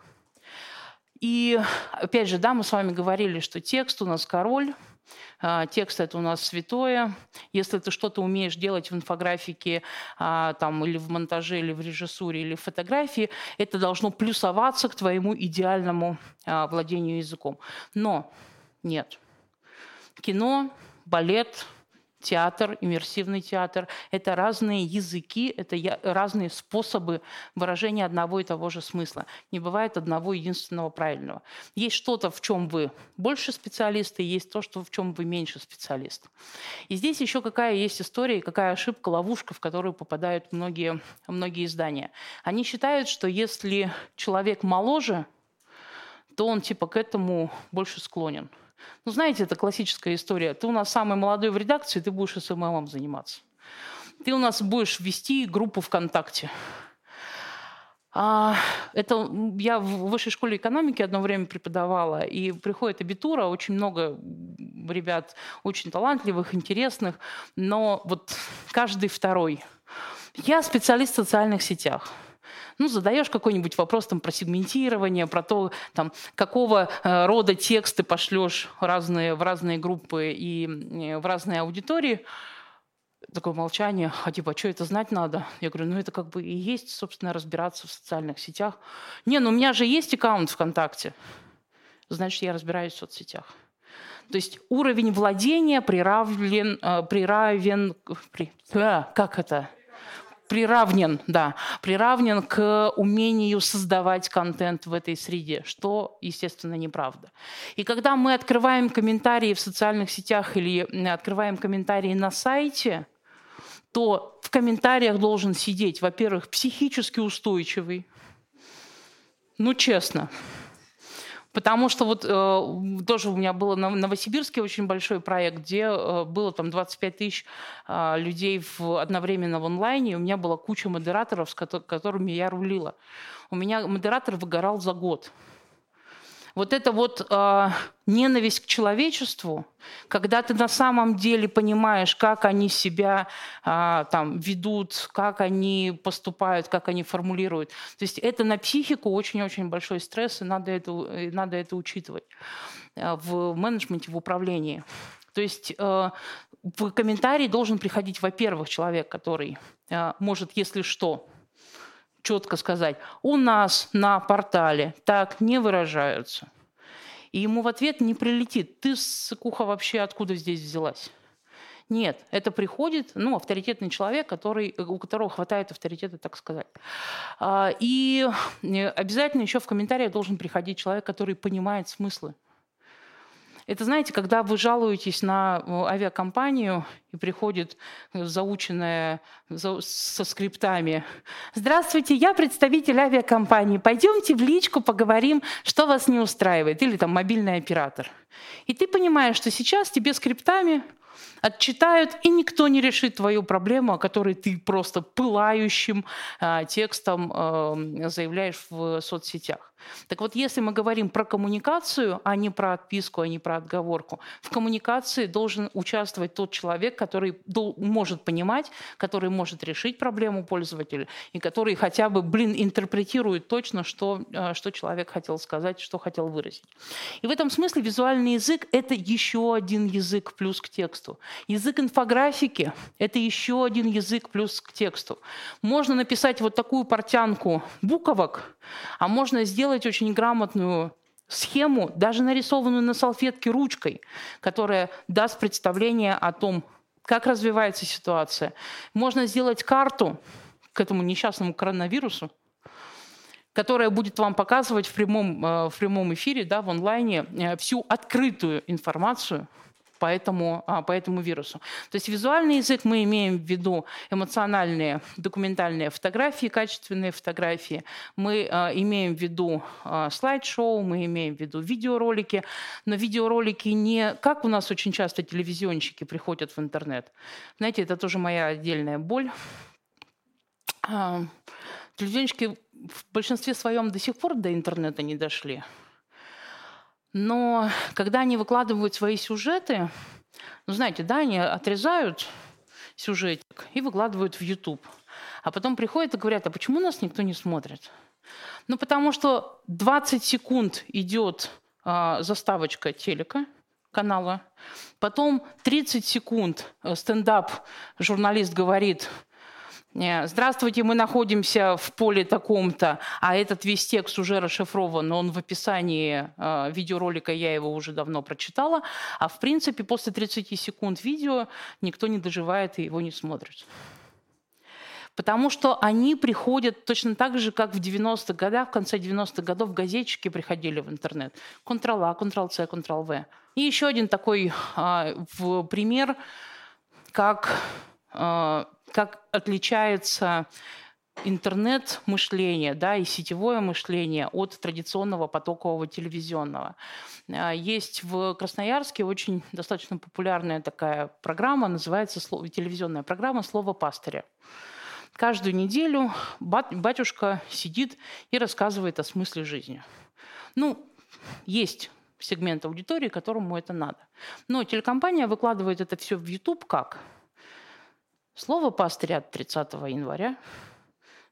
И опять же, да, мы с вами говорили, что текст у нас король, текст это у нас святое. Если ты что-то умеешь делать в инфографике, а, там, или в монтаже, или в режиссуре, или в фотографии, это должно плюсоваться к твоему идеальному а, владению языком. Но нет. Кино, балет, театр, иммерсивный театр – это разные языки, это разные способы выражения одного и того же смысла. Не бывает одного единственного правильного. Есть что-то, в чем вы больше специалисты, есть то, что в чем вы меньше специалист. И здесь еще какая есть история, какая ошибка, ловушка, в которую попадают многие, многие издания. Они считают, что если человек моложе, то он типа к этому больше склонен – ну, знаете, это классическая история. Ты у нас самый молодой в редакции, ты будешь СММом заниматься. Ты у нас будешь вести группу ВКонтакте. А, это я в высшей школе экономики одно время преподавала, и приходит абитура, очень много ребят очень талантливых, интересных, но вот каждый второй. Я специалист в социальных сетях ну, задаешь какой-нибудь вопрос там, про сегментирование, про то, там, какого э, рода тексты пошлешь разные, в разные группы и э, в разные аудитории, такое молчание, а типа, а что это знать надо? Я говорю, ну это как бы и есть, собственно, разбираться в социальных сетях. Не, ну у меня же есть аккаунт ВКонтакте. Значит, я разбираюсь в соцсетях. То есть уровень владения приравнен, э, приравен, при, э, как это? Приравнен, да, приравнен к умению создавать контент в этой среде, что, естественно, неправда. И когда мы открываем комментарии в социальных сетях или открываем комментарии на сайте, то в комментариях должен сидеть, во-первых, психически устойчивый, ну, честно, Потому что вот э, тоже у меня был на Новосибирске очень большой проект, где э, было там 25 тысяч э, людей в, одновременно в онлайне, и у меня была куча модераторов, с которыми я рулила. У меня модератор выгорал за год вот эта вот э, ненависть к человечеству, когда ты на самом деле понимаешь, как они себя э, там ведут, как они поступают, как они формулируют. То есть это на психику очень-очень большой стресс, и надо это, надо это учитывать в менеджменте, в управлении. То есть э, в комментарии должен приходить, во-первых, человек, который э, может, если что, четко сказать, у нас на портале так не выражаются. И ему в ответ не прилетит. Ты, сыкуха, вообще откуда здесь взялась? Нет, это приходит, ну, авторитетный человек, который, у которого хватает авторитета, так сказать. А, и э, обязательно еще в комментариях должен приходить человек, который понимает смыслы это, знаете, когда вы жалуетесь на э, авиакомпанию, и приходит заученная со скриптами. «Здравствуйте, я представитель авиакомпании. Пойдемте в личку поговорим, что вас не устраивает». Или там мобильный оператор. И ты понимаешь, что сейчас тебе скриптами отчитают, и никто не решит твою проблему, о которой ты просто пылающим э, текстом э, заявляешь в соцсетях. Так вот, если мы говорим про коммуникацию, а не про отписку, а не про отговорку, в коммуникации должен участвовать тот человек, который может понимать, который может решить проблему пользователя и который хотя бы, блин, интерпретирует точно, что, э, что человек хотел сказать, что хотел выразить. И в этом смысле визуальный язык – это еще один язык плюс к тексту. Язык инфографики – это еще один язык плюс к тексту. Можно написать вот такую портянку буквок, а можно сделать очень грамотную схему, даже нарисованную на салфетке ручкой, которая даст представление о том, как развивается ситуация. Можно сделать карту к этому несчастному коронавирусу, которая будет вам показывать в прямом, э, в прямом эфире, да, в онлайне э, всю открытую информацию по этому, а, по этому вирусу. То есть визуальный язык мы имеем в виду эмоциональные документальные фотографии, качественные фотографии. Мы а, имеем в виду а, слайд-шоу, мы имеем в виду видеоролики. Но видеоролики не... Как у нас очень часто телевизионщики приходят в интернет. Знаете, это тоже моя отдельная боль. Телевизионщики в большинстве своем до сих пор до интернета не дошли. Но когда они выкладывают свои сюжеты, ну, знаете, да, они отрезают сюжетик и выкладывают в YouTube. А потом приходят и говорят, а почему нас никто не смотрит? Ну, потому что 20 секунд идет а, заставочка телека, канала, потом 30 секунд э, стендап журналист говорит, Здравствуйте, мы находимся в поле таком-то, а этот весь текст уже расшифрован, но он в описании э, видеоролика, я его уже давно прочитала. А в принципе, после 30 секунд видео никто не доживает и его не смотрит. Потому что они приходят точно так же, как в 90-х годах, в конце 90-х годов газетчики приходили в интернет. Ctrl-A, Ctrl-C, Ctrl-V. И еще один такой э, пример, как э, как отличается интернет-мышление да, и сетевое мышление от традиционного потокового телевизионного. А, есть в Красноярске очень достаточно популярная такая программа, называется телевизионная программа «Слово пастыря». Каждую неделю батюшка сидит и рассказывает о смысле жизни. Ну, есть сегмент аудитории, которому это надо. Но телекомпания выкладывает это все в YouTube как – Слово пастыря от 30 января,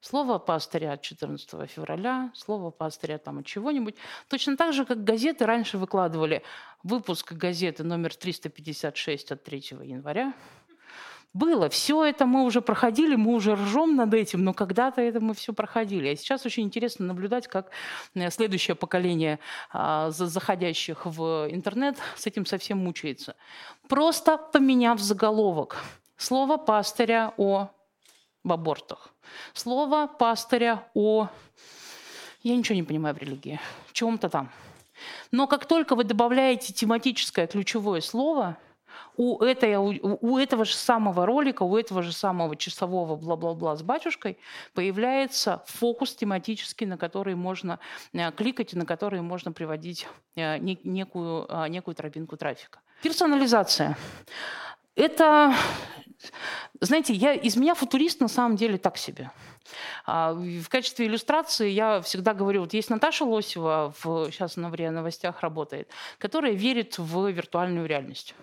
слово пастыря от 14 февраля, слово пастыря там от чего-нибудь. Точно так же, как газеты раньше выкладывали выпуск газеты номер 356 от 3 января. Было. Все это мы уже проходили, мы уже ржем над этим, но когда-то это мы все проходили. А сейчас очень интересно наблюдать, как э, следующее поколение а, заходящих в интернет с этим совсем мучается. Просто поменяв заголовок – Слово пастыря о абортах. Слово пастыря о... Я ничего не понимаю в религии. Чем-то там. Но как только вы добавляете тематическое ключевое слово, у, этой, у этого же самого ролика, у этого же самого часового бла-бла-бла с батюшкой появляется фокус тематический, на который можно э, кликать и на который можно приводить э, некую, э, некую тропинку трафика. Персонализация. Это знаете, я, из меня футурист на самом деле так себе. А, в качестве иллюстрации я всегда говорю, вот есть Наташа Лосева, в, сейчас на ВРИА новостях работает, которая верит в виртуальную реальность.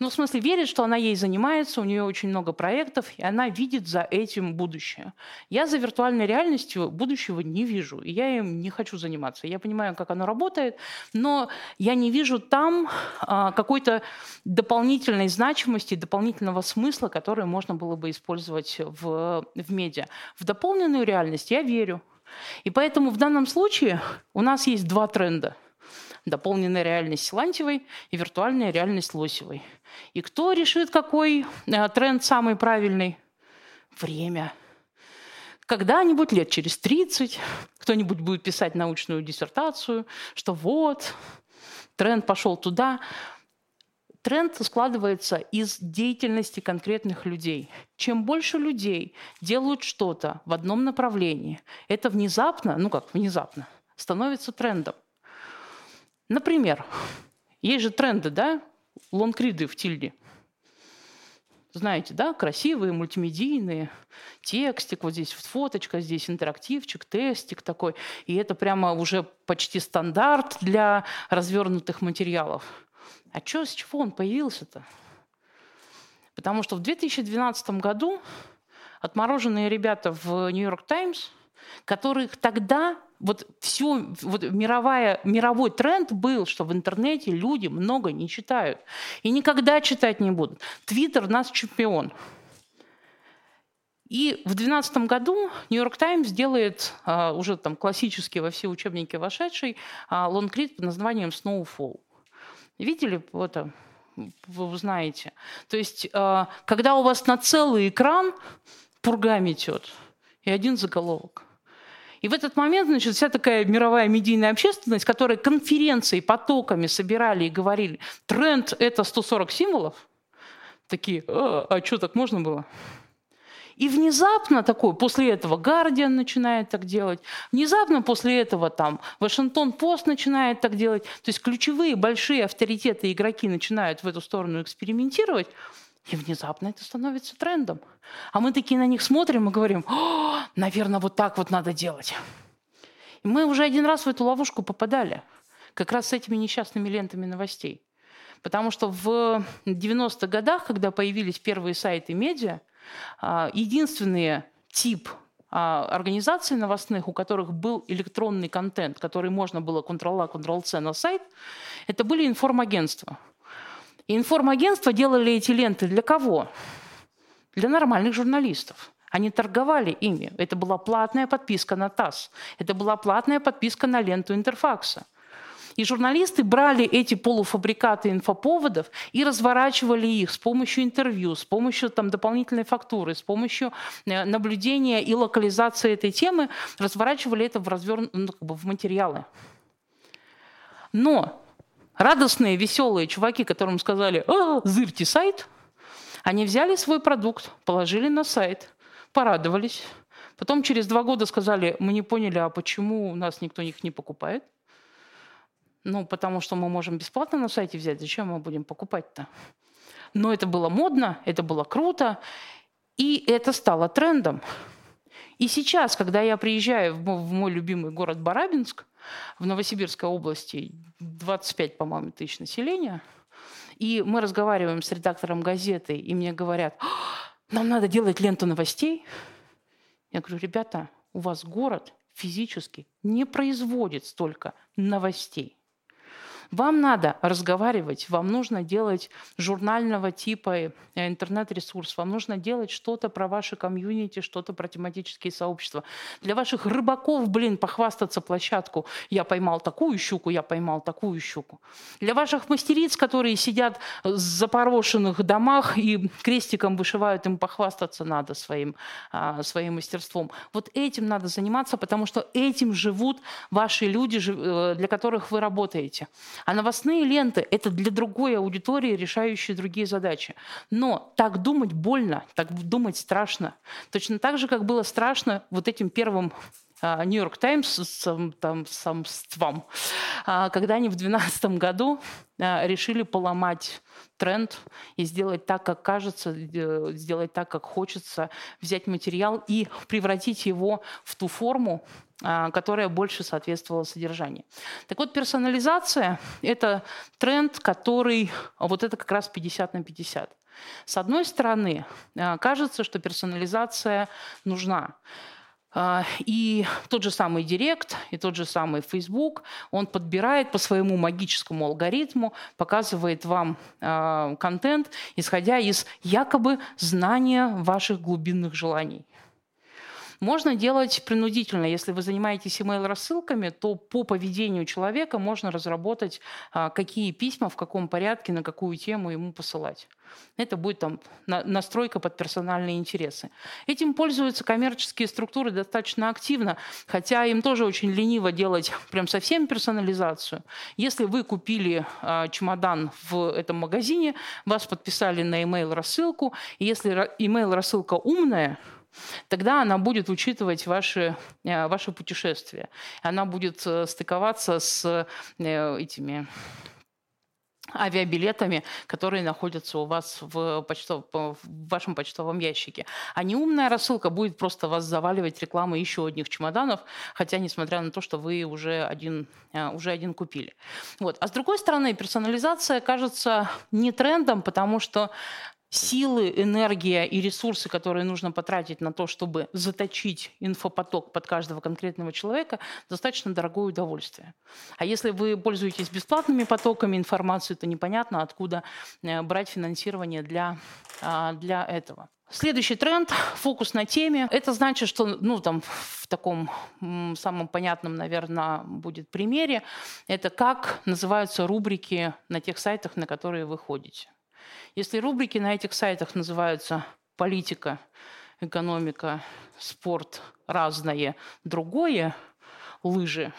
Ну, в смысле, верит, что она ей занимается, у нее очень много проектов, и она видит за этим будущее. Я за виртуальной реальностью будущего не вижу, и я им не хочу заниматься. Я понимаю, как оно работает, но я не вижу там а, какой-то дополнительной значимости, дополнительного смысла, который можно было бы использовать в, в медиа. В дополненную реальность я верю. И поэтому в данном случае у нас есть два тренда – дополненная реальность Силантьевой и виртуальная реальность Лосевой. И кто решит, какой э, тренд самый правильный? Время. Когда-нибудь лет через 30 кто-нибудь будет писать научную диссертацию, что вот, тренд пошел туда. Тренд складывается из деятельности конкретных людей. Чем больше людей делают что-то в одном направлении, это внезапно, ну как внезапно, становится трендом. Например, есть же тренды, да, лонгриды в тильде. Знаете, да, красивые, мультимедийные, текстик, вот здесь фоточка, здесь интерактивчик, тестик такой. И это прямо уже почти стандарт для развернутых материалов. А чё, с чего он появился-то? Потому что в 2012 году отмороженные ребята в «Нью-Йорк Таймс», которых тогда вот все, вот мировая, мировой тренд был, что в интернете люди много не читают. И никогда читать не будут. Твиттер наш чемпион. И в 2012 году Нью-Йорк Таймс делает а, уже там классический во все учебники вошедший а, лонгрид под названием Snowfall. Видели это? Вы узнаете. То есть, а, когда у вас на целый экран пурга метет, и один заголовок – и в этот момент, значит, вся такая мировая медийная общественность, которая конференции потоками собирали и говорили, тренд – это 140 символов, такие, а, а что, так можно было? И внезапно такой, после этого Guardian начинает так делать, внезапно после этого там Вашингтон Пост начинает так делать. То есть ключевые большие авторитеты игроки начинают в эту сторону экспериментировать, и внезапно это становится трендом. А мы такие на них смотрим и говорим, О, наверное, вот так вот надо делать. И мы уже один раз в эту ловушку попадали. Как раз с этими несчастными лентами новостей. Потому что в 90-х годах, когда появились первые сайты медиа, а, единственный тип а, организаций новостных, у которых был электронный контент, который можно было Ctrl-A, Ctrl-C на сайт, это были информагентства – информагентства делали эти ленты для кого? Для нормальных журналистов. Они торговали ими. Это была платная подписка на ТАСС. Это была платная подписка на ленту Интерфакса. И журналисты брали эти полуфабрикаты инфоповодов и разворачивали их с помощью интервью, с помощью там, дополнительной фактуры, с помощью э, наблюдения и локализации этой темы, разворачивали это в, разверн... ну, как бы в материалы. Но радостные, веселые чуваки, которым сказали, а, зырьте сайт, они взяли свой продукт, положили на сайт, порадовались. Потом через два года сказали, мы не поняли, а почему у нас никто их не покупает? Ну, потому что мы можем бесплатно на сайте взять, зачем мы будем покупать-то? Но это было модно, это было круто, и это стало трендом. И сейчас, когда я приезжаю в мой любимый город Барабинск, в Новосибирской области 25, по-моему, тысяч населения, и мы разговариваем с редактором газеты, и мне говорят, «А, нам надо делать ленту новостей. Я говорю, ребята, у вас город физически не производит столько новостей. Вам надо разговаривать, вам нужно делать журнального типа э, интернет-ресурс, вам нужно делать что-то про ваши комьюнити, что-то про тематические сообщества. Для ваших рыбаков, блин, похвастаться площадку. Я поймал такую щуку, я поймал такую щуку. Для ваших мастериц, которые сидят в запорошенных домах и крестиком вышивают, им похвастаться надо своим, а, своим мастерством. Вот этим надо заниматься, потому что этим живут ваши люди, э, для которых вы работаете. А новостные ленты – это для другой аудитории, решающие другие задачи. Но так думать больно, так думать страшно. Точно так же, как было страшно вот этим первым Нью-Йорк Таймс с там, самством, а, когда они в 2012 году а, решили поломать тренд и сделать так, как кажется, э, сделать так, как хочется, взять материал и превратить его в ту форму, а, которая больше соответствовала содержанию. Так вот, персонализация – это тренд, который, вот это как раз 50 на 50. С одной стороны, а, кажется, что персонализация нужна. А, и тот же самый Директ, и тот же самый Facebook, он подбирает по своему магическому алгоритму, показывает вам контент, исходя из якобы знания ваших глубинных желаний. Можно делать принудительно. Если вы занимаетесь email-рассылками, то по поведению человека можно разработать, а, какие письма, в каком порядке, на какую тему ему посылать. Это будет там настройка под персональные интересы. Этим пользуются коммерческие структуры достаточно активно, хотя им тоже очень лениво делать прям совсем персонализацию. Если вы купили э, чемодан в этом магазине, вас подписали на email рассылку, и если email рассылка умная, тогда она будет учитывать ваши, э, ваши путешествия. Она будет э, стыковаться с э, этими авиабилетами, которые находятся у вас в, почтов, в вашем почтовом ящике. А неумная рассылка будет просто вас заваливать рекламой еще одних чемоданов, хотя несмотря на то, что вы уже один, уже один купили. Вот. А с другой стороны, персонализация кажется не трендом, потому что силы, энергия и ресурсы, которые нужно потратить на то, чтобы заточить инфопоток под каждого конкретного человека, достаточно дорогое удовольствие. А если вы пользуетесь бесплатными потоками информации, то непонятно, откуда э, брать финансирование для, а, для этого. Следующий тренд – фокус на теме. Это значит, что ну, там, в таком самом понятном, наверное, будет примере, это как называются рубрики на тех сайтах, на которые вы ходите. Если рубрики на этих сайтах называются политика, экономика, спорт, разное, другое, лыжи,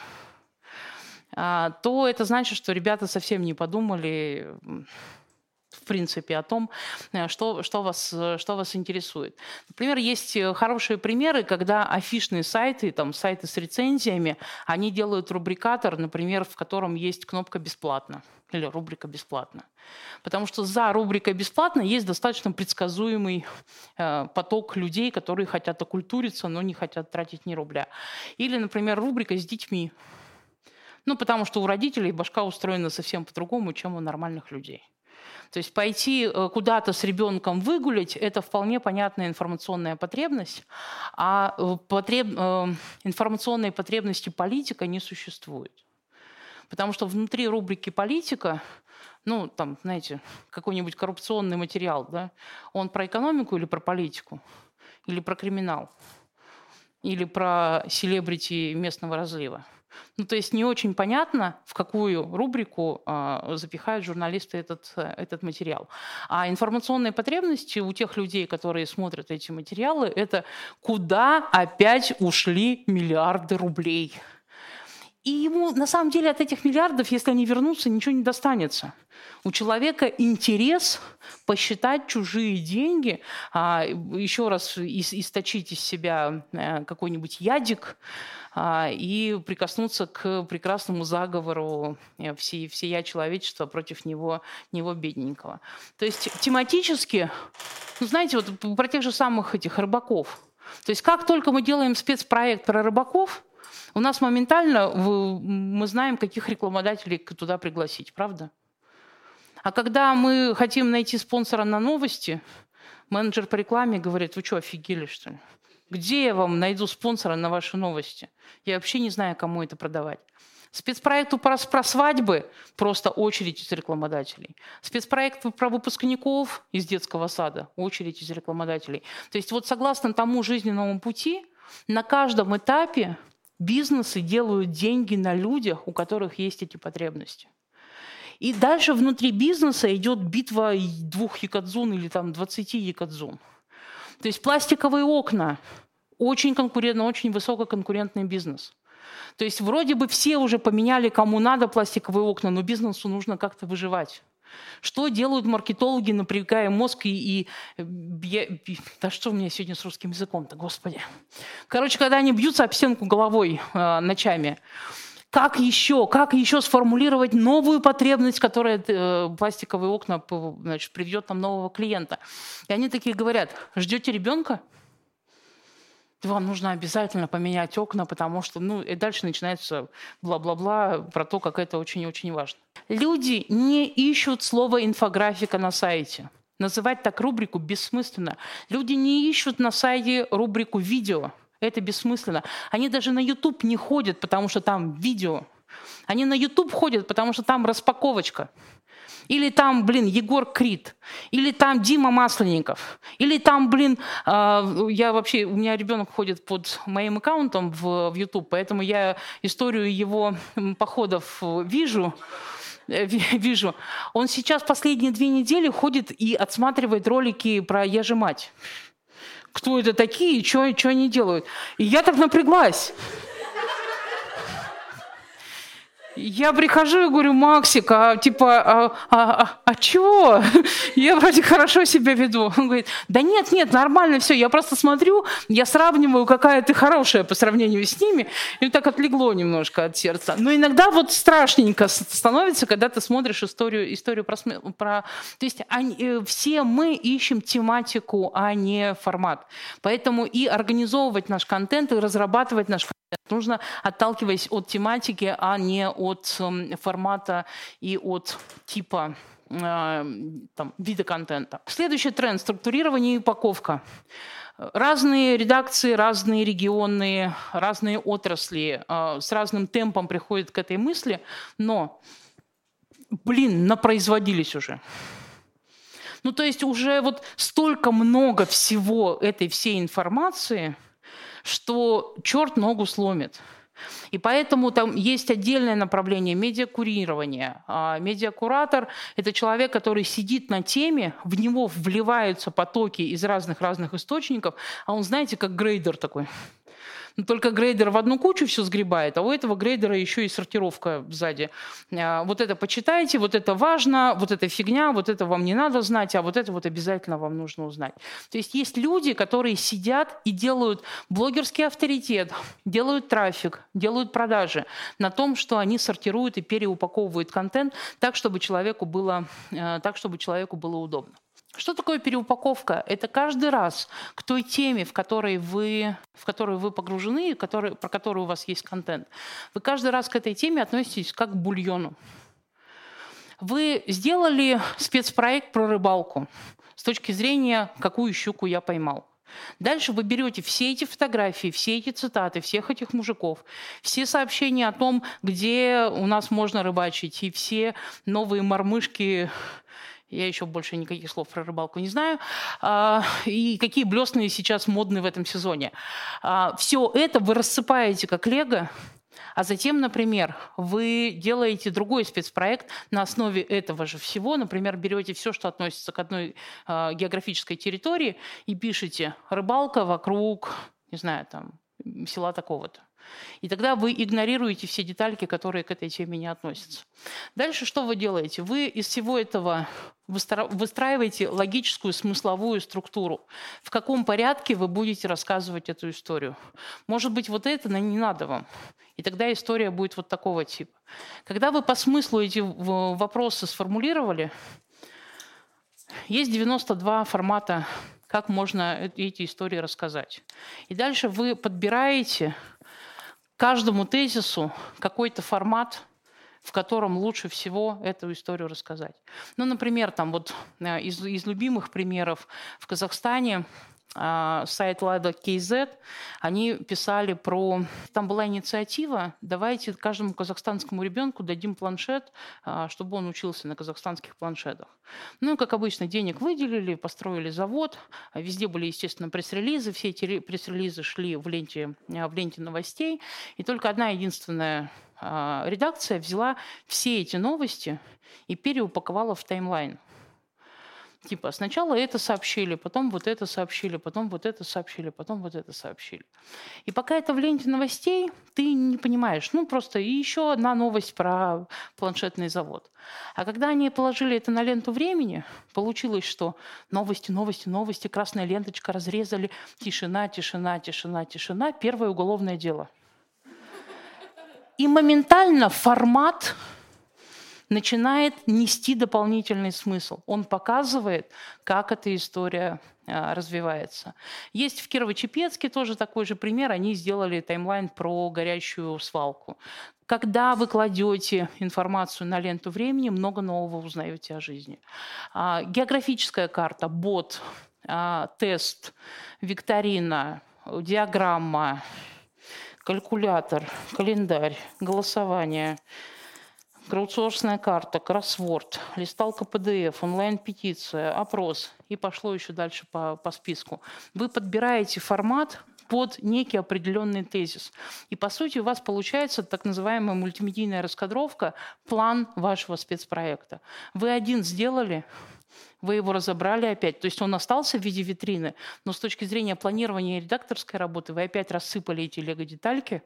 а, то это значит, что ребята совсем не подумали принципе, о том, э, что, что, вас, что вас интересует. Например, есть э, хорошие примеры, когда афишные сайты, там, сайты с рецензиями, они делают рубрикатор, например, в котором есть кнопка «бесплатно» или рубрика «бесплатно». Потому что за рубрикой «бесплатно» есть достаточно предсказуемый э, поток людей, которые хотят окультуриться, но не хотят тратить ни рубля. Или, например, рубрика «с детьми». Ну, потому что у родителей башка устроена совсем по-другому, чем у нормальных людей. То есть пойти э, куда-то с ребенком выгулять – это вполне понятная информационная потребность, а э, потреб... информационной потребности политика не существует. Потому что внутри рубрики «Политика» ну, там, знаете, какой-нибудь коррупционный материал, да, он про экономику или про политику, или про криминал, или про селебрити местного разлива. Ну, то есть не очень понятно, в какую рубрику э, запихают журналисты этот, этот материал. А информационные потребности у тех людей, которые смотрят эти материалы, это куда опять ушли миллиарды рублей – и ему на самом деле от этих миллиардов, если они вернутся, ничего не достанется. У человека интерес посчитать чужие деньги, а, еще раз источить из себя э, какой-нибудь ядик а, и прикоснуться к прекрасному заговору э, всей, всея человечества против него, него бедненького. То есть тематически, ну, знаете, вот про тех же самых этих рыбаков. То есть как только мы делаем спецпроект про рыбаков – у нас моментально мы знаем, каких рекламодателей туда пригласить, правда? А когда мы хотим найти спонсора на новости, менеджер по рекламе говорит, вы что, офигели, что ли? Где я вам найду спонсора на ваши новости? Я вообще не знаю, кому это продавать. Спецпроекту про, про свадьбы просто очередь из рекламодателей. Спецпроект про выпускников из детского сада очередь из рекламодателей. То есть вот согласно тому жизненному пути, на каждом этапе Бизнесы делают деньги на людях, у которых есть эти потребности. И дальше внутри бизнеса идет битва двух якадзун или там 20 якадзун. То есть пластиковые окна – очень конкурентный, очень высококонкурентный бизнес. То есть вроде бы все уже поменяли, кому надо пластиковые окна, но бизнесу нужно как-то выживать. Что делают маркетологи, напрягая мозг и... и я, да что у меня сегодня с русским языком-то, господи. Короче, когда они бьются об стенку головой э, ночами, как еще, как еще сформулировать новую потребность, которая э, пластиковые окна значит, приведет нам нового клиента. И они такие говорят, ждете ребенка? Вам нужно обязательно поменять окна, потому что, ну, и дальше начинается бла-бла-бла про то, как это очень-очень важно. Люди не ищут слово инфографика на сайте. Называть так рубрику бессмысленно. Люди не ищут на сайте рубрику видео. Это бессмысленно. Они даже на YouTube не ходят, потому что там видео. Они на YouTube ходят, потому что там распаковочка. Или там, блин, Егор Крид. Или там Дима Масленников. Или там, блин, э, я вообще, у меня ребенок ходит под моим аккаунтом в, в YouTube, поэтому я историю его походов вижу э, <laughs> вижу. Он сейчас последние две недели ходит и отсматривает ролики про «Я же мать». Кто это такие, что они делают? И я так напряглась. Я прихожу и говорю, Максик, а типа, а, а, а, а чего? <laughs> Я вроде хорошо себя веду. Он говорит, да нет, нет, нормально все. Я просто смотрю, я сравниваю, какая ты хорошая по сравнению с ними. И так отлегло немножко от сердца. Но иногда вот страшненько становится, когда ты смотришь историю, историю про... про... То есть они, э, все мы ищем тематику, а не формат. Поэтому и организовывать наш контент, и разрабатывать наш Нужно, отталкиваясь от тематики, а не от эм, формата и от типа э, там, вида контента. Следующий тренд – структурирование и упаковка. Разные редакции, разные регионы, разные отрасли э, с разным темпом приходят к этой мысли, но, блин, напроизводились уже. Ну, то есть уже вот столько много всего этой всей информации – что черт ногу сломит. И поэтому там есть отдельное направление медиакурирования. А медиакуратор – это человек, который сидит на теме, в него вливаются потоки из разных-разных источников, а он, знаете, как грейдер такой – но ну, только грейдер в одну кучу все сгребает, а у этого грейдера еще и сортировка сзади. А, вот это почитайте, вот это важно, вот это фигня, вот это вам не надо знать, а вот это вот обязательно вам нужно узнать. То есть есть люди, которые сидят и делают блогерский авторитет, делают трафик, делают продажи на том, что они сортируют и переупаковывают контент так, чтобы человеку было, э, так, чтобы человеку было удобно. Что такое переупаковка? Это каждый раз к той теме, в которой вы, в которую вы погружены, который, про которую у вас есть контент, вы каждый раз к этой теме относитесь как к бульону. Вы сделали спецпроект про рыбалку с точки зрения, какую щуку я поймал. Дальше вы берете все эти фотографии, все эти цитаты, всех этих мужиков, все сообщения о том, где у нас можно рыбачить, и все новые мормышки я еще больше никаких слов про рыбалку не знаю. А, и какие блесны сейчас модны в этом сезоне. А, Все это вы рассыпаете как лего, а затем, например, вы делаете другой спецпроект на основе этого же всего. Например, берете все, что относится к одной э, географической территории, и пишете «рыбалка вокруг, не знаю, там, села такого-то». И тогда вы игнорируете все детальки, которые к этой теме не относятся. Дальше что вы делаете? Вы из всего этого выстраиваете логическую смысловую структуру. В каком порядке вы будете рассказывать эту историю? Может быть, вот это не надо вам. И тогда история будет вот такого типа. Когда вы по смыслу эти вопросы сформулировали, есть 92 формата, как можно эти истории рассказать. И дальше вы подбираете каждому тезису какой-то формат, в котором лучше всего эту историю рассказать. Ну, например, там вот э, из, из любимых примеров в Казахстане сайт Лада KZ, они писали про... Там была инициатива, давайте каждому казахстанскому ребенку дадим планшет, а, чтобы он учился на казахстанских планшетах. Ну, как обычно, денег выделили, построили завод, везде были, естественно, пресс-релизы, все эти пресс-релизы шли в ленте, в ленте новостей, и только одна единственная а, редакция взяла все эти новости и переупаковала в таймлайн. Типа сначала это сообщили, потом вот это сообщили, потом вот это сообщили, потом вот это сообщили. И пока это в ленте новостей, ты не понимаешь. Ну, просто еще одна новость про планшетный завод. А когда они положили это на ленту времени, получилось, что новости, новости, новости, красная ленточка разрезали, тишина, тишина, тишина, тишина, первое уголовное дело. И моментально формат начинает нести дополнительный смысл. Он показывает, как эта история а, развивается. Есть в Кирово-Чепецке тоже такой же пример. Они сделали таймлайн про горящую свалку. Когда вы кладете информацию на ленту времени, много нового узнаете о жизни. А, географическая карта, бот, а, тест, викторина, диаграмма, калькулятор, календарь, голосование, краудсорсная карта, кроссворд, листалка PDF, онлайн-петиция, опрос и пошло еще дальше по, по списку. Вы подбираете формат под некий определенный тезис. И, по сути, у вас получается так называемая мультимедийная раскадровка, план вашего спецпроекта. Вы один сделали, вы его разобрали опять. То есть он остался в виде витрины, но с точки зрения планирования и редакторской работы вы опять рассыпали эти лего-детальки,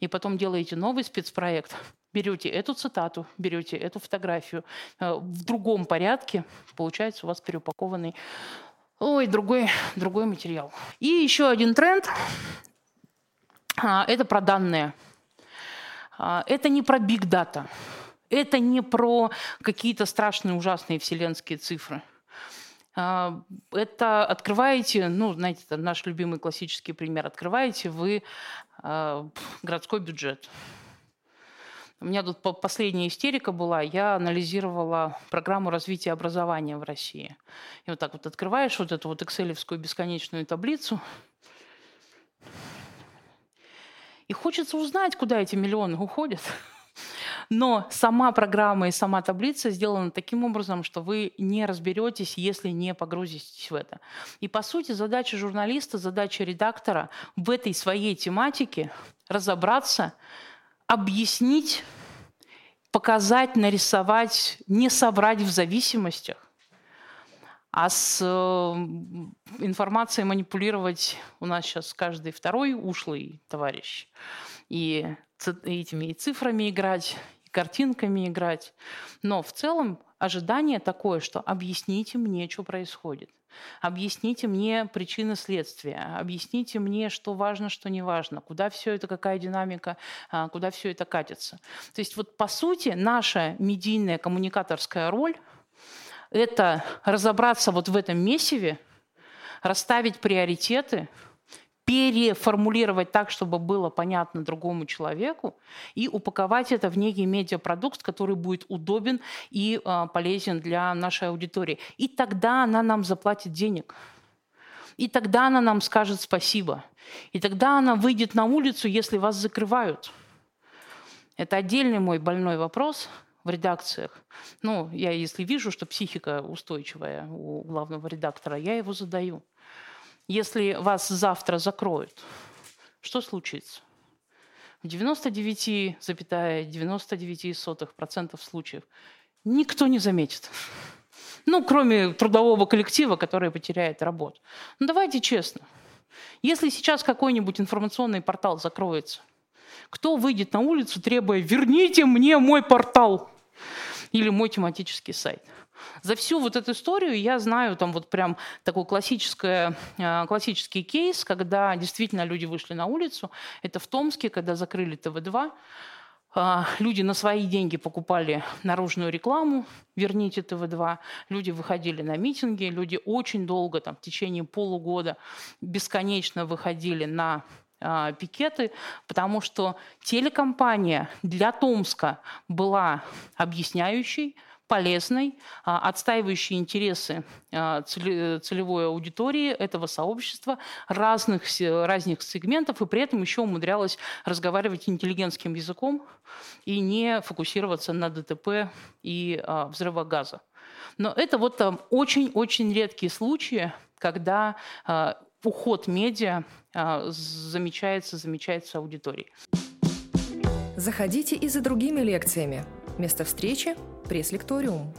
и потом делаете новый спецпроект, берете эту цитату, берете эту фотографию э, в другом порядке, получается у вас переупакованный ой, другой, другой материал. И еще один тренд а, – это про данные. А, это не про big data. Это не про какие-то страшные, ужасные вселенские цифры. А, это открываете, ну, знаете, это наш любимый классический пример. Открываете вы городской бюджет. У меня тут последняя истерика была. Я анализировала программу развития образования в России. И вот так вот открываешь вот эту вот экселевскую бесконечную таблицу, и хочется узнать, куда эти миллионы уходят. Но сама программа и сама таблица сделана таким образом, что вы не разберетесь, если не погрузитесь в это. И по сути задача журналиста, задача редактора в этой своей тематике разобраться, объяснить, показать, нарисовать, не соврать в зависимостях, а с э, информацией манипулировать у нас сейчас каждый второй ушлый товарищ. И этими и цифрами играть, картинками играть. Но в целом ожидание такое, что объясните мне, что происходит. Объясните мне причины следствия, объясните мне, что важно, что не важно, куда все это, какая динамика, а, куда все это катится. То есть вот по сути наша медийная коммуникаторская роль – это разобраться вот в этом месиве, расставить приоритеты – переформулировать так, чтобы было понятно другому человеку, и упаковать это в некий медиапродукт, который будет удобен и э, полезен для нашей аудитории. И тогда она нам заплатит денег. И тогда она нам скажет спасибо. И тогда она выйдет на улицу, если вас закрывают. Это отдельный мой больной вопрос в редакциях. Ну, я если вижу, что психика устойчивая у главного редактора, я его задаю. Если вас завтра закроют, что случится? В 99,99% случаев никто не заметит. Ну, кроме трудового коллектива, который потеряет работу. Ну, давайте честно. Если сейчас какой-нибудь информационный портал закроется, кто выйдет на улицу, требуя «верните мне мой портал» или мой тематический сайт? За всю вот эту историю я знаю там вот прям такой классическое, а, классический кейс, когда действительно люди вышли на улицу. Это в Томске, когда закрыли ТВ-2. А, люди на свои деньги покупали наружную рекламу, верните ТВ-2. Люди выходили на митинги, люди очень долго, там, в течение полугода, бесконечно выходили на а, пикеты, потому что телекомпания для Томска была объясняющей, полезной, а, отстаивающей интересы а, целевой аудитории этого сообщества, разных, разных сегментов, и при этом еще умудрялась разговаривать интеллигентским языком и не фокусироваться на ДТП и а, взрыва газа. Но это вот очень-очень редкие случаи, когда уход медиа замечается, замечается аудиторией. Заходите и за другими лекциями. Место встречи – пресс-лекториум.